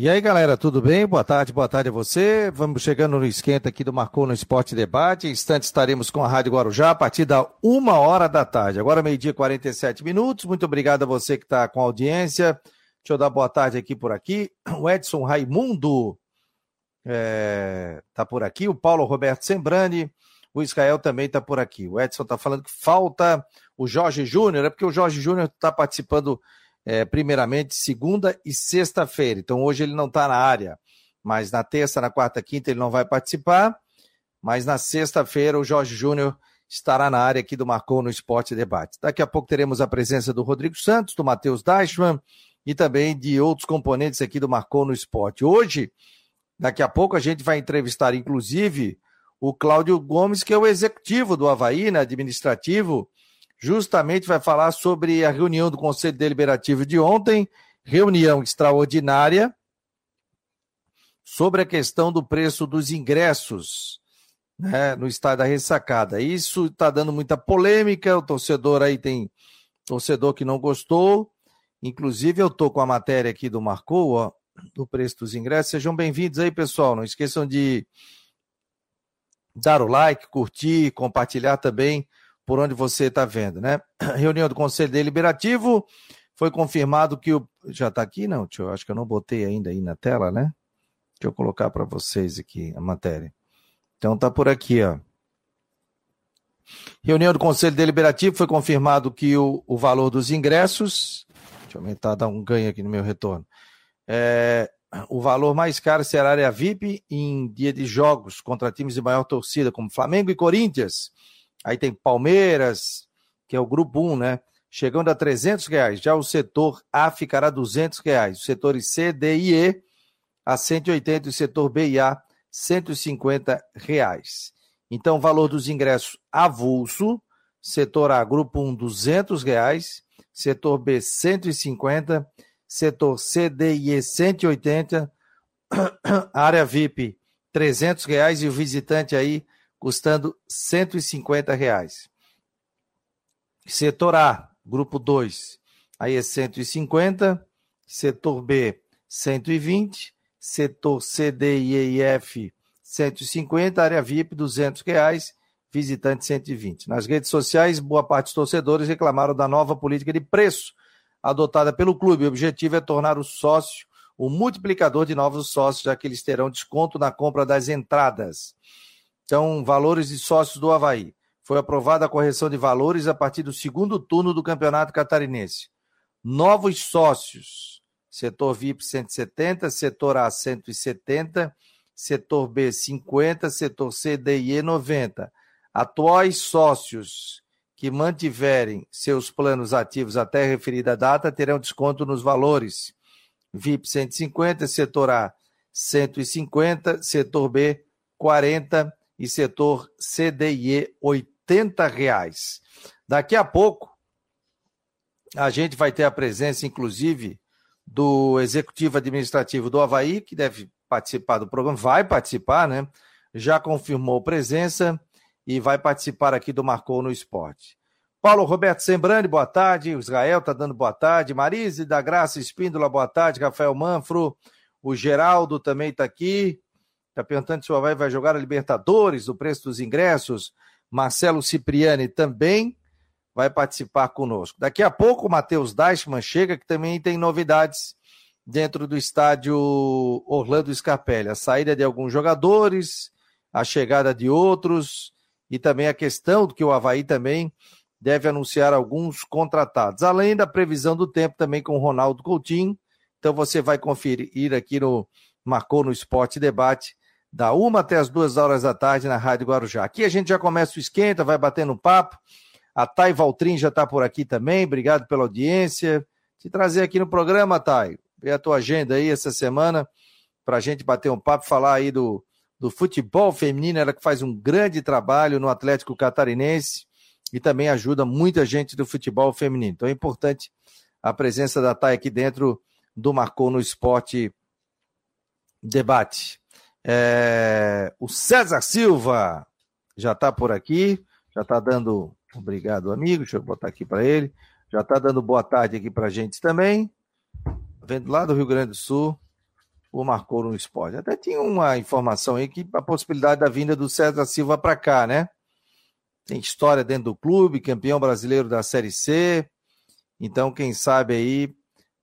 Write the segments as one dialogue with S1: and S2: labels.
S1: E aí, galera, tudo bem? Boa tarde, boa tarde a você. Vamos chegando no esquenta aqui do Marcou no Esporte Debate. Em instantes estaremos com a Rádio Guarujá a partir da uma hora da tarde. Agora, meio-dia, 47 minutos. Muito obrigado a você que está com a audiência. Deixa eu dar boa tarde aqui por aqui. O Edson Raimundo está é, tá por aqui. O Paulo Roberto Sembrani. O Israel também está por aqui. O Edson está falando que falta o Jorge Júnior. É porque o Jorge Júnior está participando é, primeiramente segunda e sexta-feira. Então hoje ele não está na área, mas na terça, na quarta, quinta ele não vai participar. Mas na sexta-feira o Jorge Júnior estará na área aqui do Marcou no Esporte Debate. Daqui a pouco teremos a presença do Rodrigo Santos, do Matheus Deichmann e também de outros componentes aqui do Marcou no Esporte. Hoje, daqui a pouco, a gente vai entrevistar, inclusive, o Cláudio Gomes, que é o executivo do Havaí, né, administrativo, justamente vai falar sobre a reunião do Conselho Deliberativo de ontem, reunião extraordinária, sobre a questão do preço dos ingressos né, no estádio da ressacada. Isso está dando muita polêmica, o torcedor aí tem torcedor que não gostou. Inclusive, eu estou com a matéria aqui do Marcou, ó, do preço dos ingressos. Sejam bem-vindos aí, pessoal. Não esqueçam de dar o like, curtir, compartilhar também por onde você está vendo, né? Reunião do Conselho Deliberativo, foi confirmado que o. Já está aqui? Não, tio, acho que eu não botei ainda aí na tela, né? Deixa eu colocar para vocês aqui a matéria. Então tá por aqui, ó. Reunião do Conselho Deliberativo foi confirmado que o, o valor dos ingressos. Deixa eu aumentar, dar um ganho aqui no meu retorno. É, o valor mais caro será a área VIP em dia de jogos contra times de maior torcida, como Flamengo e Corinthians. Aí tem Palmeiras, que é o grupo 1, né? Chegando a 300 reais. Já o setor A ficará 200 reais. Os setores C, D e E a 180 e o setor B e A 150 reais. Então, o valor dos ingressos avulso, setor A, grupo 1, 200 reais, setor B, 150, setor C, D e E, 180, área VIP, 300 reais e o visitante aí custando 150 reais. Setor A, grupo 2, aí é 150, setor B, 120, setor C, D, E e F, 150, área VIP, 200 reais, visitante 120. Nas redes sociais, boa parte dos torcedores reclamaram da nova política de preço adotada pelo clube. O objetivo é tornar o sócio o multiplicador de novos sócios, já que eles terão desconto na compra das entradas. Então, valores de sócios do Havaí. Foi aprovada a correção de valores a partir do segundo turno do Campeonato Catarinense. Novos sócios. Setor VIP 170, setor A 170, setor B 50, setor C, D e E 90. Atuais sócios que mantiverem seus planos ativos até a referida data terão desconto nos valores. VIP 150, setor A 150, setor B 40 e setor CDIE R$ reais. Daqui a pouco a gente vai ter a presença, inclusive, do executivo administrativo do Havaí, que deve participar do programa, vai participar, né? Já confirmou presença e vai participar aqui do Marcou no Esporte. Paulo Roberto Sembrani, boa tarde. Israel está dando boa tarde. Marise da Graça Espíndola, boa tarde. Rafael Manfro, o Geraldo também está aqui. Está perguntando se o Havaí vai jogar a Libertadores, o preço dos ingressos. Marcelo Cipriani também vai participar conosco. Daqui a pouco o Matheus Deichmann chega, que também tem novidades dentro do estádio Orlando Scarpelli. A saída de alguns jogadores, a chegada de outros e também a questão do que o Havaí também deve anunciar alguns contratados. Além da previsão do tempo também com o Ronaldo Coutinho. Então você vai conferir aqui no Marcou no Esporte Debate da uma até as duas horas da tarde na Rádio Guarujá. Aqui a gente já começa o esquenta, vai batendo papo. A Thay Valtrin já está por aqui também. Obrigado pela audiência. Te trazer aqui no programa, Thay. Ver a tua agenda aí essa semana para a gente bater um papo, falar aí do, do futebol feminino. Ela que faz um grande trabalho no Atlético Catarinense e também ajuda muita gente do futebol feminino. Então é importante a presença da Thay aqui dentro do Marcou no Esporte Debate. É, o César Silva já está por aqui, já está dando. Obrigado, amigo. Deixa eu botar aqui para ele. Já está dando boa tarde aqui para a gente também. Vendo lá do Rio Grande do Sul. o marcou no esporte. Até tinha uma informação aí que a possibilidade da vinda do César Silva para cá, né? Tem história dentro do clube, campeão brasileiro da Série C. Então, quem sabe aí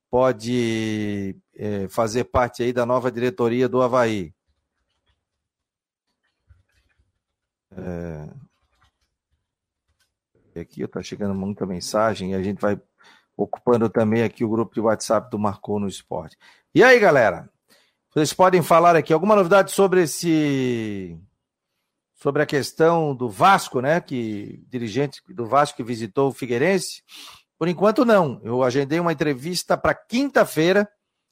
S1: pode é, fazer parte aí da nova diretoria do Havaí. É... Aqui está chegando muita mensagem e a gente vai ocupando também aqui o grupo de WhatsApp do Marcou no Esporte. E aí, galera? Vocês podem falar aqui alguma novidade sobre esse sobre a questão do Vasco, né? Que dirigente do Vasco que visitou o Figueirense. Por enquanto não. Eu agendei uma entrevista para quinta-feira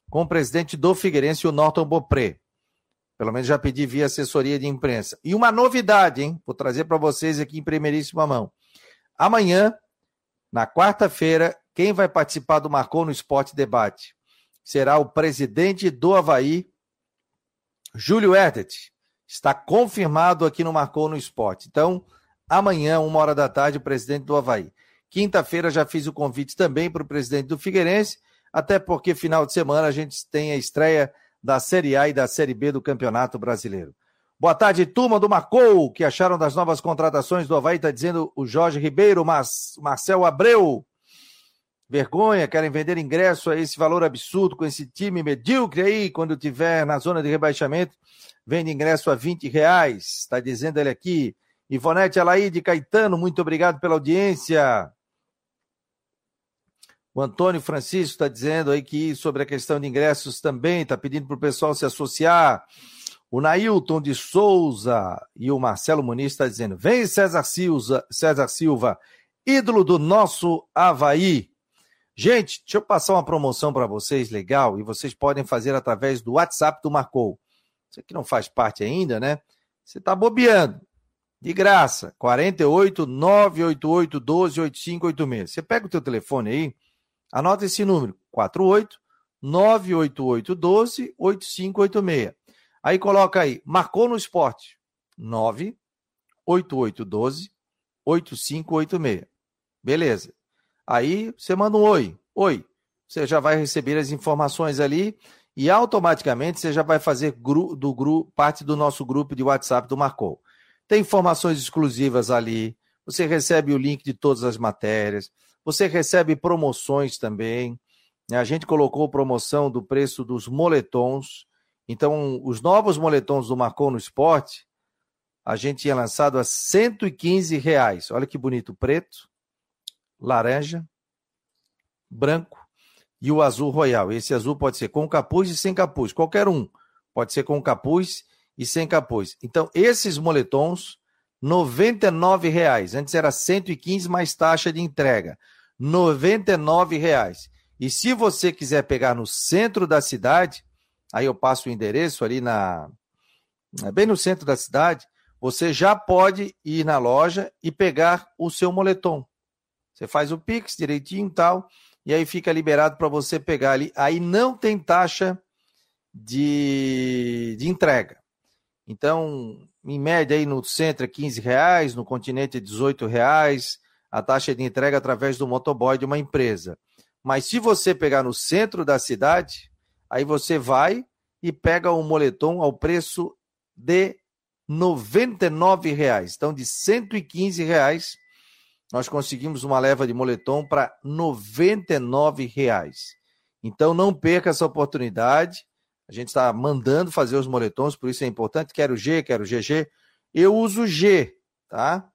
S1: com o presidente do Figueirense, o Norton Bopré. Pelo menos já pedi via assessoria de imprensa. E uma novidade, hein? Vou trazer para vocês aqui em primeiríssima mão. Amanhã, na quarta-feira, quem vai participar do Marcou no Esporte Debate será o presidente do Havaí, Júlio Erdet. Está confirmado aqui no Marcou no Esporte. Então, amanhã, uma hora da tarde, o presidente do Havaí. Quinta-feira já fiz o convite também para o presidente do Figueirense, até porque final de semana a gente tem a estreia da Série A e da Série B do Campeonato Brasileiro. Boa tarde, turma do Marcou, que acharam das novas contratações do Havaí, está dizendo o Jorge Ribeiro, mas Marcel Abreu. Vergonha, querem vender ingresso a esse valor absurdo com esse time medíocre aí, quando tiver na zona de rebaixamento, vende ingresso a 20 reais, está dizendo ele aqui. Ivonete Alaide Caetano, muito obrigado pela audiência. O Antônio Francisco está dizendo aí que sobre a questão de ingressos também, está pedindo para o pessoal se associar. O Nailton de Souza e o Marcelo Muniz está dizendo: vem César Silva, César Silva, ídolo do nosso Havaí. Gente, deixa eu passar uma promoção para vocês legal e vocês podem fazer através do WhatsApp do Marcou. Você que não faz parte ainda, né? Você está bobeando. De graça, 48 988 12 8586. Você pega o teu telefone aí, Anota esse número: 48 988 12 8586. Aí coloca aí, marcou no esporte. 988 12 8586. Beleza. Aí você manda um oi. Oi. Você já vai receber as informações ali e automaticamente você já vai fazer gru, do gru, parte do nosso grupo de WhatsApp do Marcou. Tem informações exclusivas ali. Você recebe o link de todas as matérias. Você recebe promoções também. Né? A gente colocou promoção do preço dos moletons. Então, os novos moletons do Marcou no Esporte, a gente tinha lançado a 115 reais. Olha que bonito, preto, laranja, branco e o azul royal. Esse azul pode ser com capuz e sem capuz, qualquer um. Pode ser com capuz e sem capuz. Então, esses moletons, R$ reais. Antes era 115 mais taxa de entrega. 99 reais. E se você quiser pegar no centro da cidade, aí eu passo o endereço ali na bem no centro da cidade, você já pode ir na loja e pegar o seu moletom. Você faz o Pix direitinho e tal, e aí fica liberado para você pegar ali. Aí não tem taxa de, de entrega. Então, em média aí no centro é 15 reais, no continente é 18 reais, a taxa de entrega através do motoboy de uma empresa. Mas se você pegar no centro da cidade, aí você vai e pega um moletom ao preço de R$ 99,00. Então, de 115,00 reais, nós conseguimos uma leva de moletom para R$ 99,00. Então, não perca essa oportunidade. A gente está mandando fazer os moletons, por isso é importante. Quero G, quero GG. Eu uso G, tá?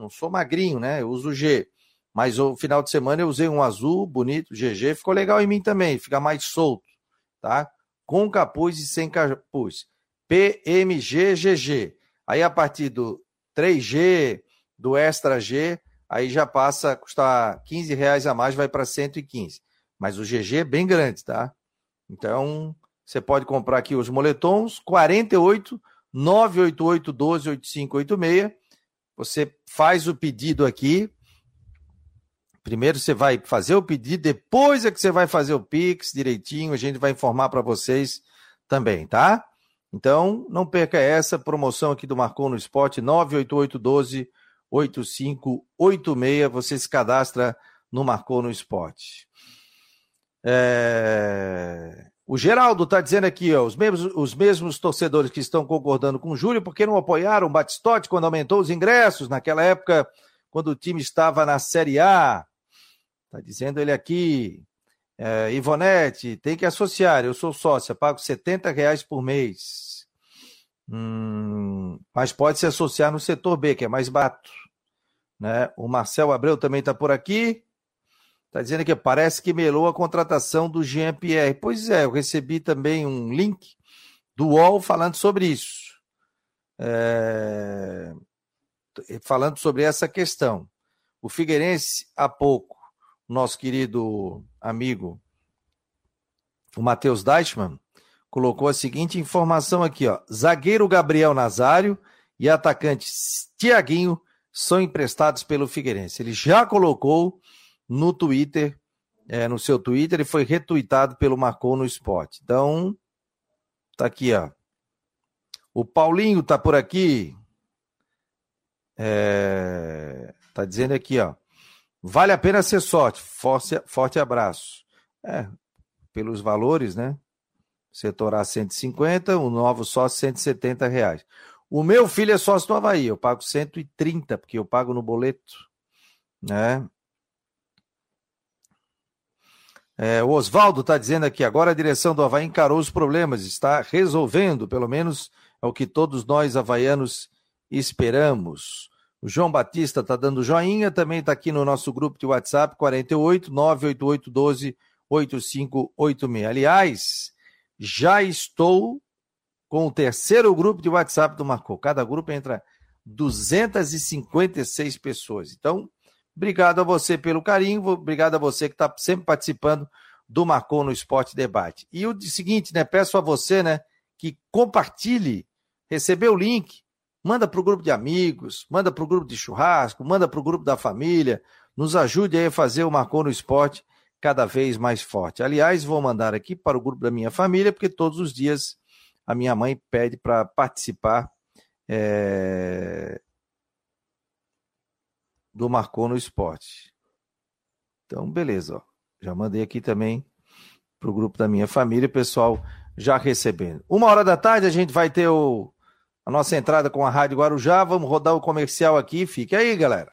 S1: Não sou magrinho, né? Eu uso G. Mas o final de semana eu usei um azul bonito, GG, ficou legal em mim também, fica mais solto, tá? Com capuz e sem capuz. PMGGG. Aí a partir do 3G, do Extra G, aí já passa a custar 15 reais a mais, vai para 115. Mas o GG é bem grande, tá? Então, você pode comprar aqui os moletons, 48 988 12 8586 você faz o pedido aqui. Primeiro você vai fazer o pedido, depois é que você vai fazer o Pix direitinho, a gente vai informar para vocês também, tá? Então, não perca essa promoção aqui do Marcou no Esporte, 98812 8586. Você se cadastra no Marcou no Esporte. É... O Geraldo está dizendo aqui, ó, os mesmos, os mesmos torcedores que estão concordando com o Júlio, porque não apoiaram o Batistote quando aumentou os ingressos, naquela época, quando o time estava na Série A. Está dizendo ele aqui. É, Ivonete, tem que associar. Eu sou sócia, pago 70 reais por mês. Hum, mas pode se associar no setor B, que é mais barato. Né? O Marcel Abreu também está por aqui. Está dizendo que parece que melou a contratação do Jean-Pierre. Pois é, eu recebi também um link do UOL falando sobre isso. É... Falando sobre essa questão. O Figueirense, há pouco, nosso querido amigo, o Matheus Deichmann, colocou a seguinte informação aqui: ó. zagueiro Gabriel Nazário e atacante Tiaguinho são emprestados pelo Figueirense. Ele já colocou no Twitter, é, no seu Twitter, e foi retuitado pelo Marcou no Esporte. Então, tá aqui, ó. O Paulinho tá por aqui. É, tá dizendo aqui, ó. Vale a pena ser sorte. Forte, forte abraço. É, pelos valores, né? Setor A 150, o novo só 170 reais. O meu filho é sócio do Havaí, eu pago 130, porque eu pago no boleto, né? É, o Oswaldo está dizendo aqui, agora a direção do Havaí encarou os problemas, está resolvendo, pelo menos é o que todos nós havaianos esperamos. O João Batista está dando joinha, também está aqui no nosso grupo de WhatsApp, 48 988 12 8586. Aliás, já estou com o terceiro grupo de WhatsApp do Marcou. Cada grupo entra 256 pessoas. Então, Obrigado a você pelo carinho, obrigado a você que está sempre participando do Marcou no Esporte Debate. E o seguinte, né? Peço a você, né, que compartilhe, recebeu o link, manda para o grupo de amigos, manda para o grupo de churrasco, manda para o grupo da família, nos ajude aí a fazer o Marcou no Esporte cada vez mais forte. Aliás, vou mandar aqui para o grupo da minha família, porque todos os dias a minha mãe pede para participar é, do Marcou no Esporte. Então, beleza, ó. Já mandei aqui também para o grupo da minha família, pessoal já recebendo. Uma hora da tarde a gente vai ter o, a nossa entrada com a Rádio Guarujá. Vamos rodar o comercial aqui. Fique aí, galera.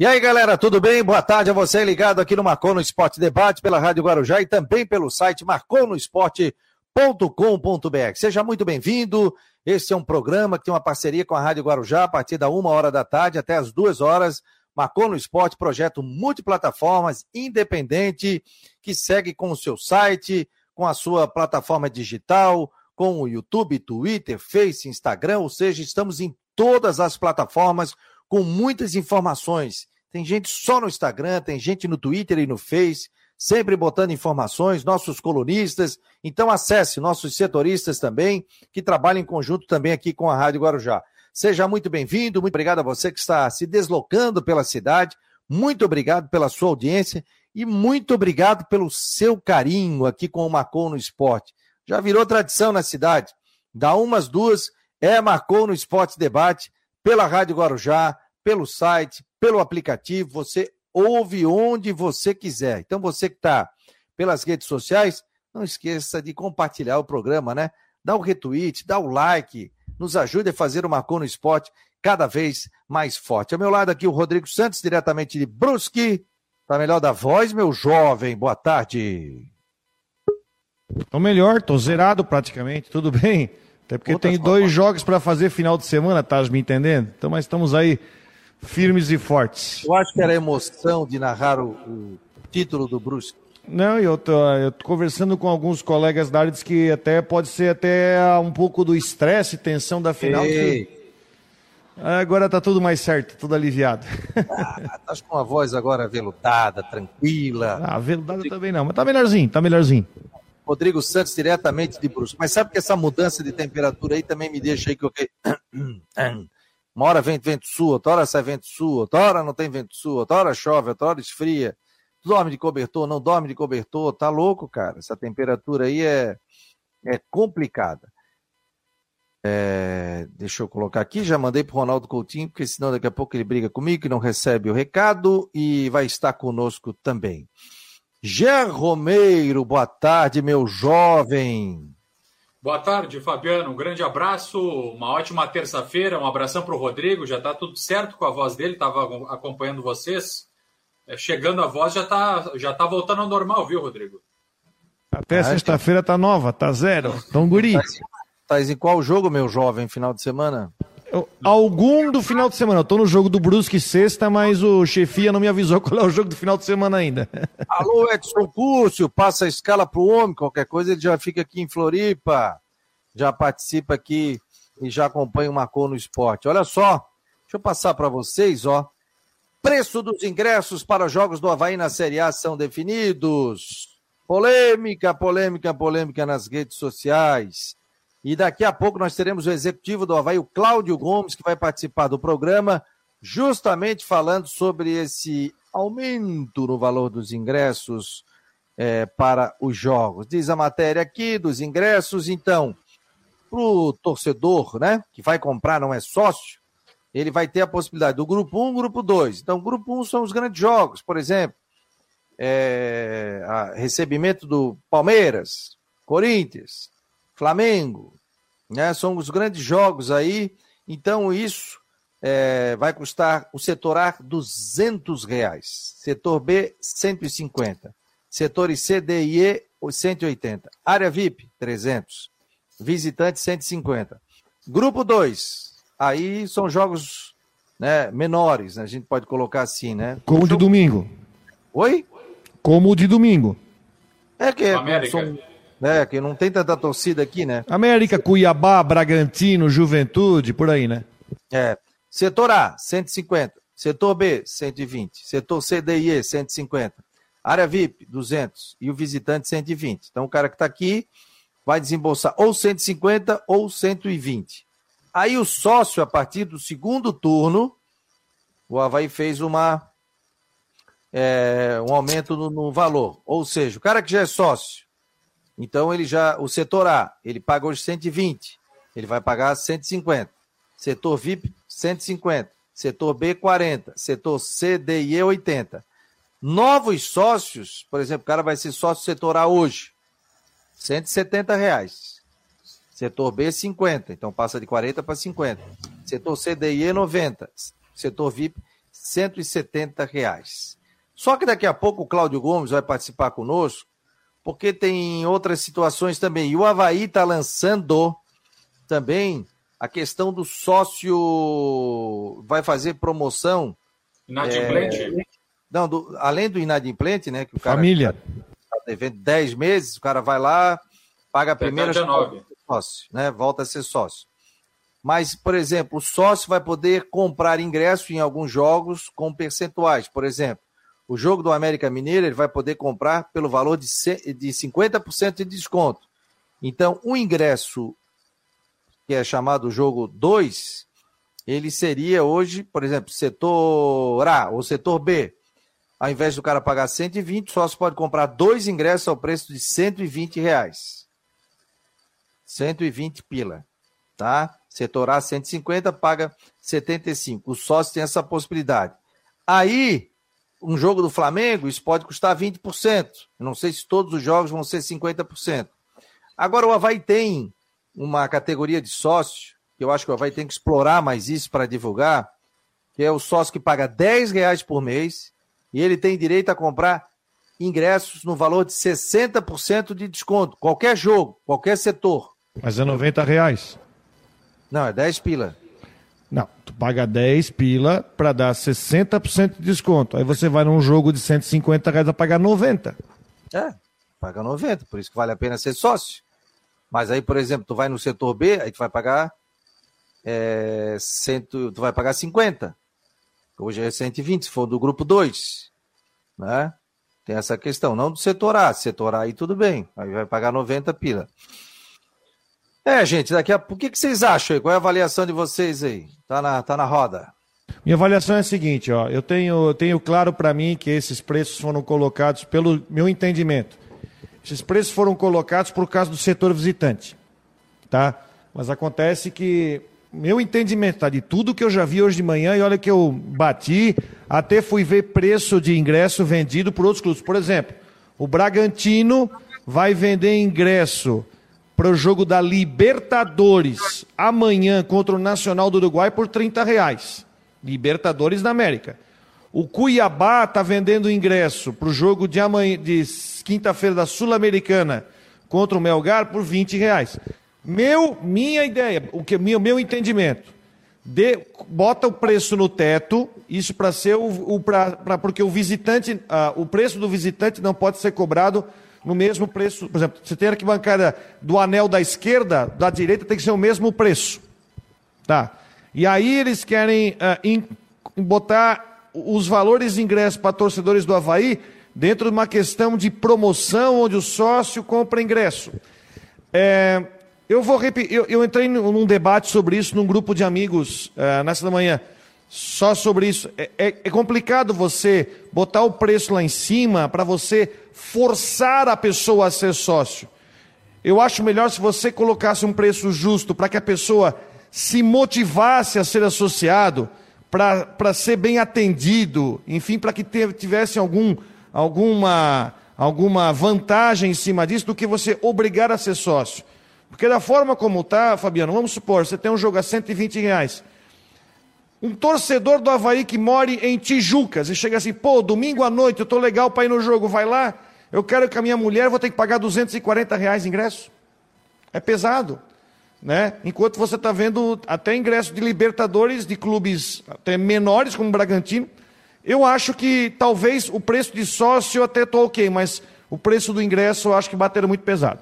S1: E aí, galera, tudo bem? Boa tarde a você ligado aqui no Marcou no Esporte Debate pela Rádio Guarujá e também pelo site marconosport.com.br. Seja muito bem-vindo. Este é um programa que tem uma parceria com a Rádio Guarujá a partir da uma hora da tarde até as duas horas. Marcou no Esporte, projeto multiplataformas, independente, que segue com o seu site, com a sua plataforma digital, com o YouTube, Twitter, Face, Instagram, ou seja, estamos em todas as plataformas com muitas informações. Tem gente só no Instagram, tem gente no Twitter e no Face, sempre botando informações, nossos colunistas. Então acesse nossos setoristas também, que trabalham em conjunto também aqui com a Rádio Guarujá. Seja muito bem-vindo, muito obrigado a você que está se deslocando pela cidade, Muito obrigado pela sua audiência e muito obrigado pelo seu carinho aqui com o Marcou no Esporte. Já virou tradição na cidade. Da umas duas é Marcou no Esporte Debate pela Rádio Guarujá, pelo site, pelo aplicativo. Você ouve onde você quiser. Então você que está pelas redes sociais, não esqueça de compartilhar o programa, né? Dá o retweet, dá o like, nos ajude a fazer o Marcou no Esporte cada vez mais forte. Ao meu lado aqui o Rodrigo Santos, diretamente de Brusque. Tá melhor da voz, meu jovem. Boa tarde.
S2: Tô melhor, tô zerado praticamente, tudo bem. Até porque Outras tem dois jogos para fazer final de semana, tá me entendendo? Então, mas estamos aí firmes e fortes.
S1: Eu acho que era emoção de narrar o, o título do Brusque.
S2: Não, eu tô, eu tô conversando com alguns colegas da área, que até pode ser até um pouco do estresse, tensão da final. Que... Agora tá tudo mais certo, tudo aliviado.
S1: Ah, tá com a voz agora veludada, tranquila.
S2: Ah, veludada Rodrigo... também não, mas tá melhorzinho, tá melhorzinho.
S1: Rodrigo Santos, diretamente de Brusque. Mas sabe que essa mudança de temperatura aí também me deixa aí que eu... Uma hora vem vento sul, outra hora sai vento sul, outra hora não tem vento sul, outra hora chove, outra hora esfria dorme de cobertor, não dorme de cobertor, tá louco, cara. Essa temperatura aí é, é complicada. É, deixa eu colocar aqui, já mandei para Ronaldo Coutinho, porque senão daqui a pouco ele briga comigo, que não recebe o recado e vai estar conosco também. Ger Romeiro, boa tarde, meu jovem.
S3: Boa tarde, Fabiano. Um grande abraço, uma ótima terça-feira. Um abração para o Rodrigo. Já está tudo certo com a voz dele, estava acompanhando vocês. É, chegando a voz já está já tá voltando ao normal, viu, Rodrigo?
S2: Até ah, sexta-feira tá nova, tá zero. Então, guri.
S1: Tá em qual jogo, meu jovem, final de semana?
S2: Algum do final de semana. Eu tô no jogo do Brusque sexta, mas o chefia não me avisou qual é o jogo do final de semana ainda.
S1: Alô, Edson Cúrcio, passa a escala pro homem, qualquer coisa ele já fica aqui em Floripa, já participa aqui e já acompanha o Marcou no Esporte. Olha só, deixa eu passar para vocês, ó. Preço dos ingressos para os Jogos do Havaí na Série A são definidos. Polêmica, polêmica, polêmica nas redes sociais. E daqui a pouco nós teremos o executivo do Havaí, o Cláudio Gomes, que vai participar do programa, justamente falando sobre esse aumento no valor dos ingressos é, para os jogos. Diz a matéria aqui dos ingressos, então, para o torcedor, né, que vai comprar, não é sócio, ele vai ter a possibilidade do grupo 1, grupo 2. Então, grupo 1 são os grandes jogos, por exemplo, é, recebimento do Palmeiras, Corinthians, Flamengo, né? São os grandes jogos aí. Então, isso é, vai custar o setor A 200 reais, setor B 150, setores C, D e E 180, área VIP 300, visitante 150. Grupo 2, aí são jogos né, menores, né? a gente pode colocar assim, né?
S2: Como o de domingo.
S1: Oi?
S2: Como o de domingo.
S1: É que, são, é, que não tem tanta torcida aqui, né?
S2: América, Cuiabá, Bragantino, Juventude, por aí, né?
S1: É. Setor A, 150. Setor B, 120. Setor C, D e E, 150. Área VIP, 200. E o visitante, 120. Então, o cara que está aqui vai desembolsar ou 150 ou 120. Aí o sócio, a partir do segundo turno, o Havaí fez uma, é, um aumento no, no, valor. Ou seja, o cara que já é sócio, então ele já, o setor A, ele paga hoje 120, ele vai pagar 150. Setor VIP, 150. Setor B, 40. Setor C, D e E, 80. Novos sócios, por exemplo, o cara vai ser sócio setor A hoje, 170 reais. Setor B, 50. Então passa de 40 para 50. Setor CDIE, 90. Setor VIP, 170 reais. Só que daqui a pouco o Cláudio Gomes vai participar conosco, porque tem outras situações também. E o Havaí está lançando também a questão do sócio. Vai fazer promoção.
S3: Inadimplente? É...
S1: Não, do... além do inadimplente, né? Que o cara
S2: Família.
S1: Está devendo 10 meses, o cara vai lá, paga a primeira. 19 sócio, né? Volta a ser sócio. Mas, por exemplo, o sócio vai poder comprar ingresso em alguns jogos com percentuais. Por exemplo, o jogo do América Mineiro ele vai poder comprar pelo valor de 50% de desconto. Então, o ingresso, que é chamado jogo 2, ele seria hoje, por exemplo, setor A ou setor B. ao invés do cara pagar 120, o sócio pode comprar dois ingressos ao preço de 120 reais. 120 pila, tá? Setor A 150, paga 75. O sócio tem essa possibilidade. Aí, um jogo do Flamengo, isso pode custar 20%. Não sei se todos os jogos vão ser 50%. Agora, o Havaí tem uma categoria de sócio, que eu acho que o Havaí tem que explorar mais isso para divulgar, que é o sócio que paga 10 reais por mês e ele tem direito a comprar ingressos no valor de 60% de desconto. Qualquer jogo, qualquer setor.
S2: Mas é 90 reais.
S1: Não, é 10 pila.
S2: Não, tu paga 10 pila para dar 60% de desconto. Aí você vai num jogo de 150 reais a pagar 90.
S1: É, paga 90, por isso que vale a pena ser sócio. Mas aí, por exemplo, tu vai no setor B, aí tu vai pagar é, cento, tu vai pagar 50. Hoje é 120, se for do grupo 2. Né? Tem essa questão, não do setor A. Setor A aí tudo bem, aí vai pagar 90 pila. É, gente, daqui a pouco, o que, que vocês acham aí? Qual é a avaliação de vocês aí? Tá na, tá na roda.
S2: Minha avaliação é a seguinte, ó, eu tenho, tenho claro para mim que esses preços foram colocados pelo meu entendimento. Esses preços foram colocados por causa do setor visitante, tá? Mas acontece que meu entendimento, tá? De tudo que eu já vi hoje de manhã, e olha que eu bati, até fui ver preço de ingresso vendido por outros clubes. Por exemplo, o Bragantino vai vender ingresso para o jogo da Libertadores amanhã contra o Nacional do Uruguai por 30 reais. Libertadores da América. O Cuiabá está vendendo ingresso para o jogo de, amanhã, de quinta-feira da Sul-Americana contra o Melgar por 20 reais. Meu, minha ideia, o que meu, meu entendimento, de, bota o preço no teto, isso para ser o, o pra, pra, porque o visitante, uh, o preço do visitante não pode ser cobrado no mesmo preço. Por exemplo, você tem arquibancada do anel da esquerda, da direita tem que ser o mesmo preço, tá? E aí eles querem uh, botar os valores de ingresso para torcedores do Havaí dentro de uma questão de promoção onde o sócio compra ingresso. É, eu vou repetir, eu, eu, entrei num debate sobre isso num grupo de amigos uh, nessa manhã, só sobre isso. É, é, é complicado você botar o preço lá em cima para você forçar a pessoa a ser sócio. Eu acho melhor se você colocasse um preço justo para que a pessoa se motivasse a ser associado, para ser bem atendido, enfim, para que tivesse algum, alguma, alguma vantagem em cima disso, do que você obrigar a ser sócio. Porque da forma como está, Fabiano, vamos supor, você tem um jogo a 120 reais. Um torcedor do Havaí que mora em Tijucas e chega assim, pô, domingo à noite eu estou legal para ir no jogo, vai lá, eu quero que a minha mulher vou ter que pagar 240 reais ingresso. É pesado. Né? Enquanto você está vendo até ingresso de Libertadores de clubes até menores, como o Bragantino. Eu acho que talvez o preço de sócio até estou ok, mas o preço do ingresso eu acho que bateram muito pesado.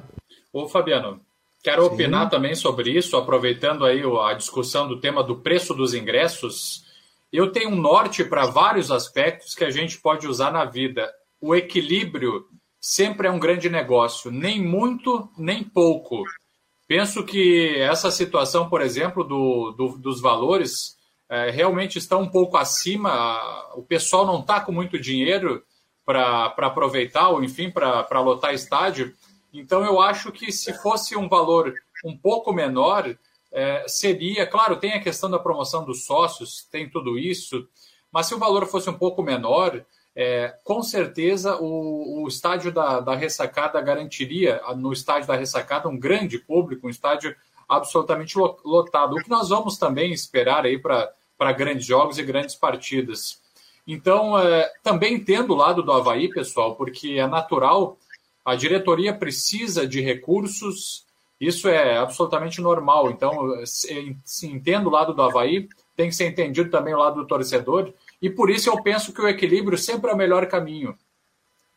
S3: Ô Fabiano, Quero Sim. opinar também sobre isso, aproveitando aí a discussão do tema do preço dos ingressos. Eu tenho um norte para vários aspectos que a gente pode usar na vida. O equilíbrio sempre é um grande negócio, nem muito, nem pouco. Penso que essa situação, por exemplo, do, do dos valores, é, realmente está um pouco acima. O pessoal não está com muito dinheiro para aproveitar, ou enfim, para lotar estádio. Então, eu acho que se fosse um valor um pouco menor, é, seria, claro, tem a questão da promoção dos sócios, tem tudo isso, mas se o valor fosse um pouco menor, é, com certeza o, o estádio da, da, ressacada garantiria, no estádio da ressacada, um grande público, um estádio absolutamente lotado. O que nós vamos também esperar aí para grandes jogos e grandes partidas. Então, é, também entendo o lado do Havaí, pessoal, porque é natural a diretoria precisa de recursos, isso é absolutamente normal. Então, se entendo o lado do Havaí, tem que ser entendido também o lado do torcedor, e por isso eu penso que o equilíbrio sempre é o melhor caminho.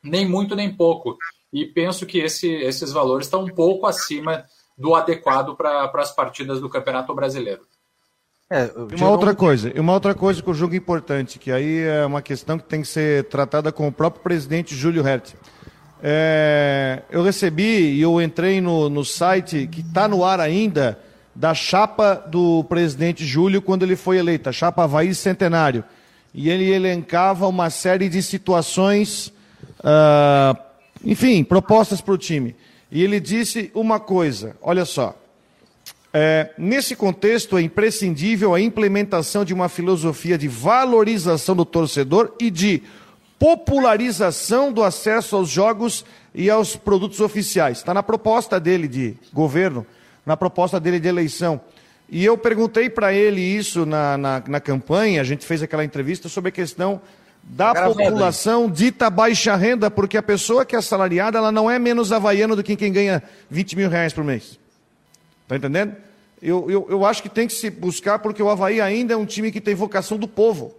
S3: Nem muito, nem pouco. E penso que esse, esses valores estão um pouco acima do adequado para as partidas do Campeonato Brasileiro.
S2: É, uma outra coisa, uma outra coisa que eu julgo importante, que aí é uma questão que tem que ser tratada com o próprio presidente Júlio Hertz. É, eu recebi e eu entrei no, no site que está no ar ainda da chapa do presidente Júlio quando ele foi eleito, a chapa Havaí Centenário. e ele elencava uma série de situações, uh, enfim, propostas para o time. E ele disse uma coisa: olha só. É, nesse contexto, é imprescindível a implementação de uma filosofia de valorização do torcedor e de popularização do acesso aos jogos e aos produtos oficiais. Está na proposta dele de governo, na proposta dele de eleição. E eu perguntei para ele isso na, na, na, campanha, a gente fez aquela entrevista sobre a questão da população dita baixa renda, porque a pessoa que é assalariada, ela não é menos havaiana do que quem ganha 20 mil reais por mês. Está entendendo? Eu, eu, eu acho que tem que se buscar, porque o Havaí ainda é um time que tem vocação do povo.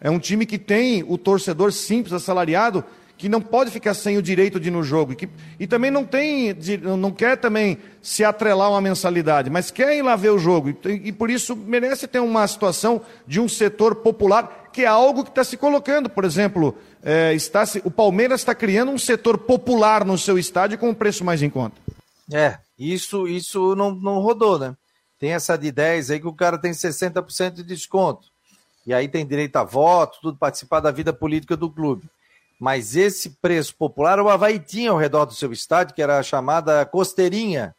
S2: É um time que tem o torcedor simples, assalariado, que não pode ficar sem o direito de ir no jogo. E, que, e também não tem, não quer também se atrelar uma mensalidade, mas quer ir lá ver o jogo. E, e por isso merece ter uma situação de um setor popular, que é algo que está se colocando. Por exemplo, é, está se, o Palmeiras está criando um setor popular no seu estádio com um preço mais em conta.
S1: É, isso, isso não, não rodou, né? Tem essa de 10 aí que o cara tem 60% de desconto. E aí tem direito a voto, tudo participar da vida política do clube. Mas esse preço popular, o Havaí tinha ao redor do seu estádio, que era a chamada costeirinha.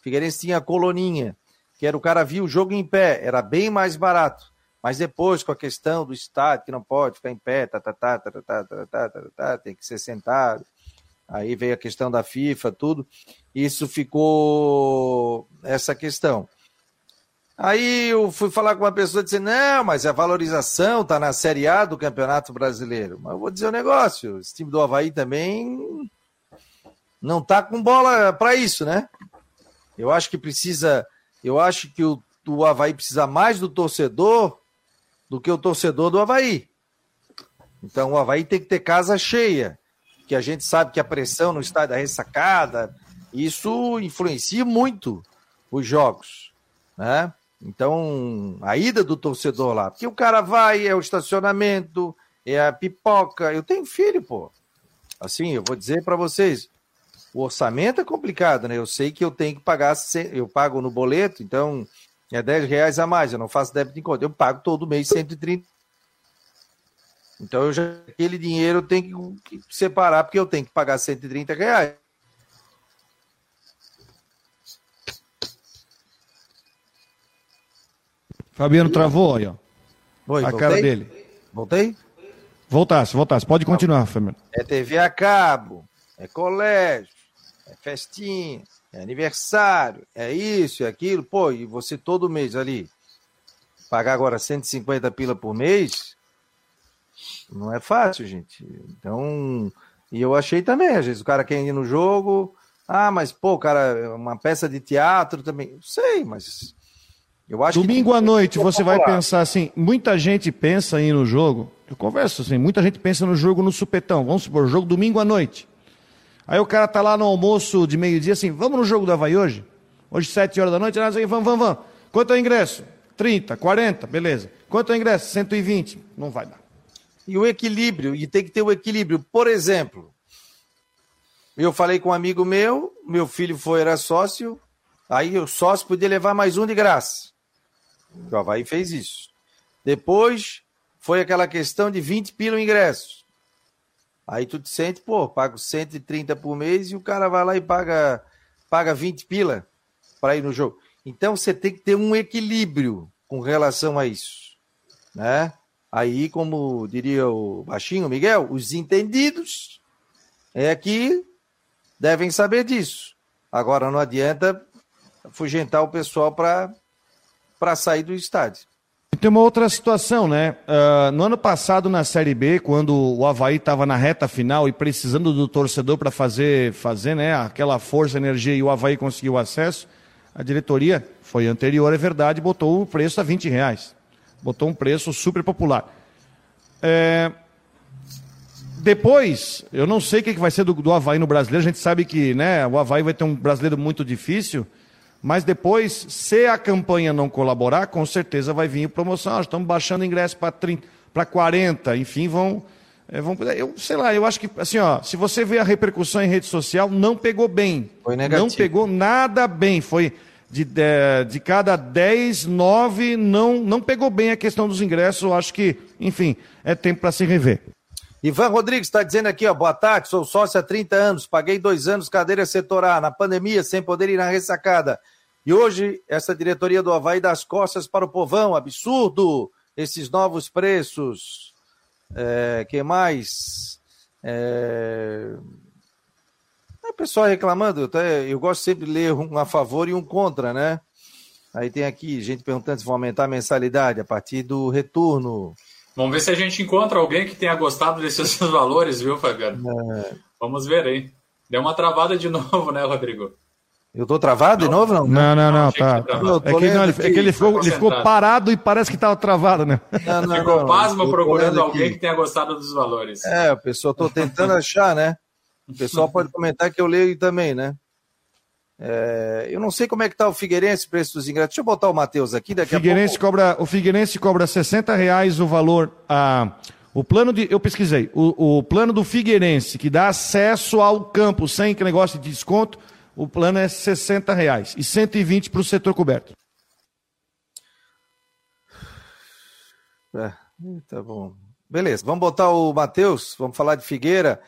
S1: Figueirense tinha a coloninha, que era o cara via o jogo em pé, era bem mais barato. Mas depois, com a questão do estádio, que não pode ficar em pé, tá, tá, tá, tá, tá, tá, tá, tá, tá, tá tem que ser sentado. Aí veio a questão da FIFA, tudo. Isso ficou essa questão. Aí eu fui falar com uma pessoa e disse: não, mas a valorização está na Série A do Campeonato Brasileiro. Mas eu vou dizer um negócio: esse time do Havaí também não está com bola para isso, né? Eu acho que precisa. Eu acho que o, o Havaí precisa mais do torcedor do que o torcedor do Havaí. Então o Havaí tem que ter casa cheia. Que a gente sabe que a pressão no estádio da ressacada, isso influencia muito os jogos. Né? Então, a ida do torcedor lá, porque o cara vai, é o estacionamento, é a pipoca. Eu tenho filho, pô. Assim, eu vou dizer para vocês, o orçamento é complicado, né? Eu sei que eu tenho que pagar, eu pago no boleto, então é 10 reais a mais, eu não faço débito em conta, eu pago todo mês 130. Então, eu já, aquele dinheiro eu tenho que separar, porque eu tenho que pagar 130 reais.
S2: Fabiano travou aí, ó. Oi, a voltei? cara dele.
S1: Voltei?
S2: Voltasse, voltasse. Pode continuar, Fabiano.
S1: É TV a cabo, é colégio, é festinha, é aniversário, é isso, é aquilo. Pô, e você todo mês ali pagar agora 150 pila por mês, não é fácil, gente. Então, e eu achei também, às vezes o cara quer ir no jogo, ah, mas pô, cara, uma peça de teatro também, sei, mas
S2: Domingo à noite você vai pensar assim, muita gente pensa ir no jogo, eu converso assim, muita gente pensa no jogo no supetão, vamos supor, jogo domingo à noite. Aí o cara tá lá no almoço de meio-dia assim, vamos no jogo do Havaí hoje? Hoje, sete horas da noite, nós aí, vamos, vamos, vamos. Quanto é o ingresso? 30, 40, beleza. Quanto é o ingresso? 120. Não vai dar.
S1: E o equilíbrio, e tem que ter o equilíbrio. Por exemplo, eu falei com um amigo meu, meu filho foi, era sócio, aí o sócio podia levar mais um de graça. O Havaí fez isso. Depois foi aquela questão de 20 pila o ingresso. Aí tu te sente, pô, pago 130 por mês e o cara vai lá e paga, paga 20 pila para ir no jogo. Então você tem que ter um equilíbrio com relação a isso. Né? Aí, como diria o baixinho Miguel, os entendidos é que devem saber disso. Agora não adianta afugentar o pessoal para para sair do estádio.
S2: Tem uma outra situação, né? Uh, no ano passado, na Série B, quando o Havaí estava na reta final e precisando do torcedor para fazer, fazer né, aquela força, energia e o Havaí conseguiu acesso, a diretoria, foi anterior, é verdade, botou o preço a 20 reais. Botou um preço super popular. É... Depois, eu não sei o que vai ser do, do Havaí no brasileiro, a gente sabe que né, o Havaí vai ter um brasileiro muito difícil. Mas depois, se a campanha não colaborar, com certeza vai vir promoção. Ah, estamos baixando ingresso para 30, para 40, enfim, vão, é, vão. Eu sei lá, eu acho que assim, ó, se você vê a repercussão em rede social, não pegou bem. Foi negativo. Não pegou nada bem. Foi de, de, de cada 10, 9 não, não pegou bem a questão dos ingressos. Eu acho que, enfim, é tempo para se rever.
S1: Ivan Rodrigues está dizendo aqui, ó, boa tarde, sou sócio há 30 anos, paguei dois anos cadeira setor A, na pandemia, sem poder ir na ressacada. E hoje, essa diretoria do Havaí dá as costas para o povão, absurdo, esses novos preços. É, que mais? É... é o pessoal reclamando, eu gosto sempre de ler um a favor e um contra, né? Aí tem aqui gente perguntando se vão aumentar a mensalidade a partir do retorno.
S3: Vamos ver se a gente encontra alguém que tenha gostado desses valores, viu, Fabiano? É... Vamos ver aí. Deu uma travada de novo, né, Rodrigo?
S1: Eu tô travado não. de novo, não?
S2: Não, não, não, tá. É que, não, é que ele ficou, ele ficou parado e parece que tava travado, né?
S3: Não, não, ficou não, pasmo procurando alguém que tenha gostado dos valores.
S1: É, o pessoal tô tentando achar, né? O pessoal pode comentar que eu leio também, né? É, eu não sei como é que tá o Figueirense, preço dos ingressos. Deixa eu botar o Matheus aqui daqui
S2: Figueirense a pouco. Cobra, o Figueirense cobra 60 reais o valor a... O plano de. Eu pesquisei. O, o plano do Figueirense, que dá acesso ao campo sem negócio de desconto, o plano é 60 reais e 120 para o setor coberto.
S1: É, tá bom. Beleza, vamos botar o Matheus, vamos falar de Figueira.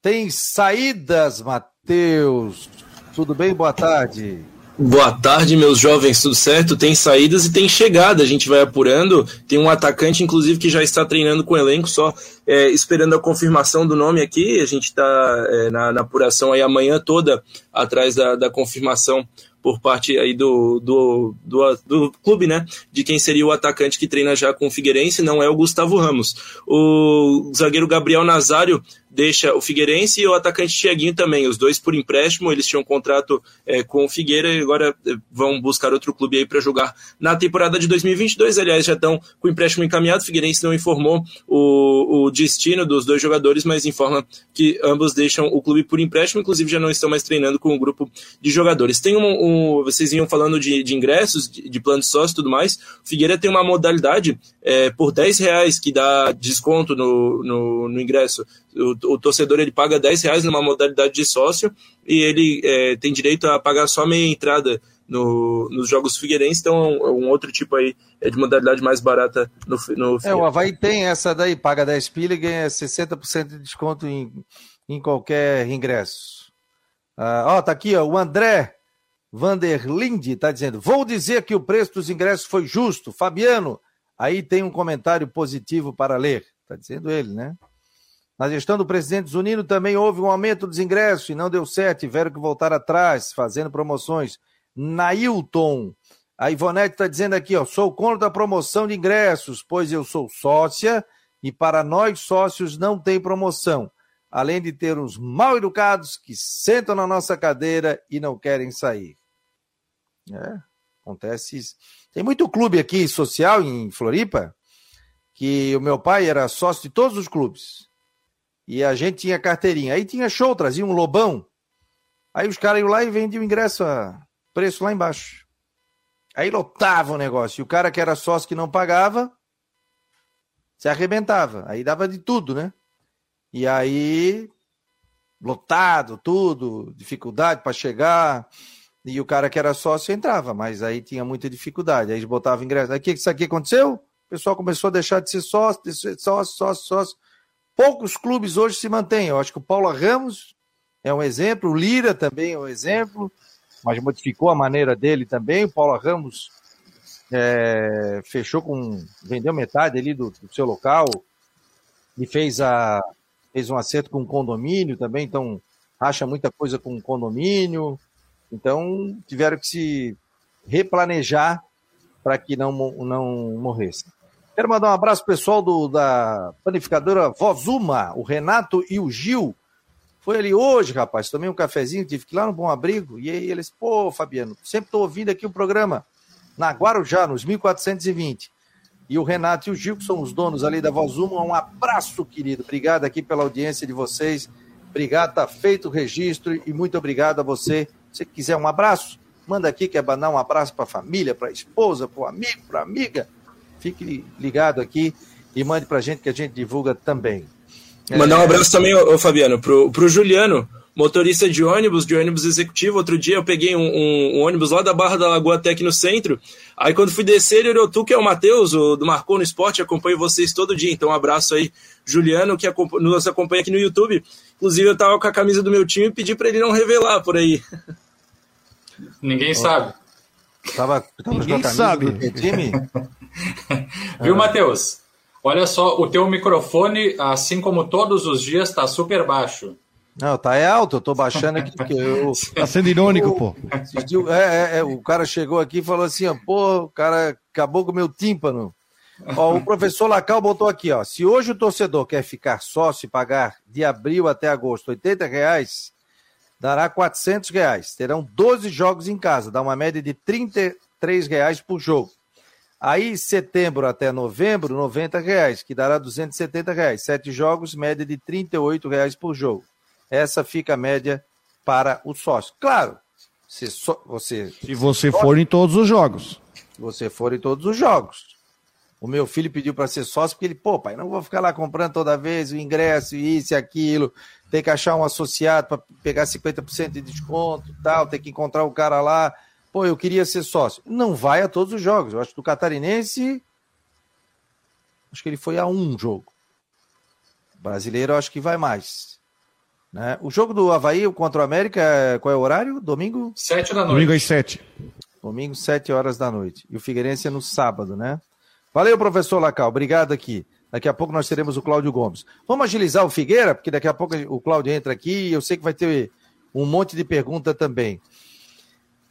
S1: Tem saídas, Matheus. Tudo bem? Boa tarde.
S4: Boa tarde, meus jovens, tudo certo? Tem saídas e tem chegada, a gente vai apurando. Tem um atacante, inclusive, que já está treinando com o elenco, só é, esperando a confirmação do nome aqui. A gente está é, na, na, apuração aí amanhã toda atrás da, da confirmação por parte aí do, do, do, do, clube, né? De quem seria o atacante que treina já com o Figueirense, não é o Gustavo Ramos. O zagueiro Gabriel Nazário deixa o Figueirense e o atacante Tiaguinho também, os dois por empréstimo, eles tinham um contrato é, com o Figueira e agora é, vão buscar outro clube aí para jogar na temporada de 2022, aliás, já estão com o empréstimo encaminhado, o Figueirense não informou o, o destino dos dois jogadores, mas informa que ambos deixam o clube por empréstimo, inclusive já não estão mais treinando com o um grupo de jogadores. Tem um, um, vocês iam falando de, de ingressos, de, de plano de sócio e tudo mais, o Figueira tem uma modalidade é, por 10 reais que dá desconto no, no, no ingresso, o, o, torcedor ele paga 10 reais numa modalidade de sócio e ele é, tem direito a pagar só meia entrada no, nos jogos Figueirense, então é um outro tipo aí é de modalidade mais barata no, no
S1: É, o Havaí tem essa daí, paga 10 pila e ganha 60% de desconto em, em qualquer ingresso. Ah, ó, tá aqui, ó, o André Vanderlinde tá dizendo, vou dizer que o preço dos ingressos foi justo. Fabiano, aí tem um comentário positivo para ler. Tá dizendo ele, né? Na gestão do presidente Zunino também houve um aumento dos ingressos e não deu certo, tiveram que voltar atrás, fazendo promoções. Nailton, a Ivonete está dizendo aqui, ó, sou contra a promoção de ingressos, pois eu sou sócia e para nós sócios não tem promoção. Além de ter uns mal educados que sentam na nossa cadeira e não querem sair. É, acontece isso. Tem muito clube aqui social em Floripa que o meu pai era sócio de todos os clubes. E a gente tinha carteirinha. Aí tinha show, trazia um lobão. Aí os caras iam lá e vendiam o ingresso a preço lá embaixo. Aí lotava o negócio. E o cara que era sócio que não pagava, se arrebentava. Aí dava de tudo, né? E aí, lotado, tudo, dificuldade para chegar. E o cara que era sócio entrava, mas aí tinha muita dificuldade. Aí eles botavam ingresso. Aí o que isso aqui aconteceu? O pessoal começou a deixar de ser sócio, de ser sócio, sócio, sócio. Poucos clubes hoje se mantêm. Eu acho que o Paulo Ramos é um exemplo, o Lira também é um exemplo, mas modificou a maneira dele também. O Paulo Ramos é, fechou com. vendeu metade ali do, do, seu local e fez, a, fez um acerto com o condomínio também, então acha muita coisa com o condomínio. Então tiveram que se replanejar para que não, não morresse. Quero mandar um abraço pessoal do, da panificadora Vozuma, o Renato e o Gil. Foi ali hoje, rapaz, tomei um cafezinho, tive que ir lá no Bom Abrigo, e aí eles, pô, Fabiano, sempre estou ouvindo aqui o programa, na Guarujá, nos 1420. E o Renato e o Gil, que são os donos ali da Vozuma, um abraço, querido. Obrigado aqui pela audiência de vocês. Obrigado, tá feito o registro e muito obrigado a você. Se quiser um abraço, manda aqui, quer mandar um abraço para a família, para a esposa, para o amigo, para a amiga Fique ligado aqui e mande para a gente que a gente divulga também.
S4: Mandar um abraço também, ô, Fabiano, pro, pro Juliano, motorista de ônibus, de ônibus executivo. Outro dia eu peguei um, um, um, ônibus lá da Barra da Lagoa até aqui no centro. Aí quando fui descer, ele olhou tu, que é o Matheus, do Marcou no Esporte, acompanho vocês todo dia. Então um abraço aí, Juliano, que nos acompanha aqui no YouTube. Inclusive eu tava com a camisa do meu time e pedi para ele não revelar por aí.
S3: Ninguém sabe.
S1: Tava, tava
S2: Ninguém sabe.
S1: time?
S3: Viu, Matheus? Olha só, o teu microfone, assim como todos os dias, está super baixo.
S1: Não, tá é alto, eu tô baixando aqui porque eu.
S2: Tá sendo irônico, pô.
S1: É, é, é, o cara chegou aqui e falou assim: ó, pô, o cara acabou com o meu tímpano. Ó, o professor Lacal botou aqui, ó. Se hoje o torcedor quer ficar sócio e pagar de abril até agosto 80 reais, dará 400 reais. Terão 12 jogos em casa, dá uma média de 33 reais por jogo. Aí, setembro até novembro, 90 reais, que dará 270 reais. Sete jogos, média de 38 reais por jogo. Essa fica a média para o sócio. Claro, se so, você.
S2: Se você for em todos os jogos.
S1: Se você for em todos os jogos. O meu filho pediu para ser sócio, porque ele, pô, pai, não vou ficar lá comprando toda vez o ingresso, isso e aquilo. Tem que achar um associado para pegar 50% de desconto tal, tem que encontrar o cara lá. Pô, eu queria ser sócio. Não vai a todos os jogos. Eu acho que o Catarinense. Acho que ele foi a um jogo. O brasileiro, eu acho que vai mais. Né? O jogo do Havaí contra o América, qual é o horário? Domingo?
S3: Sete da noite.
S2: Domingo às sete.
S1: Domingo, sete horas da noite. E o Figueirense é no sábado, né? Valeu, professor Lacal. Obrigado aqui. Daqui a pouco nós teremos o Cláudio Gomes. Vamos agilizar o Figueira, porque daqui a pouco o Cláudio entra aqui e eu sei que vai ter um monte de pergunta também.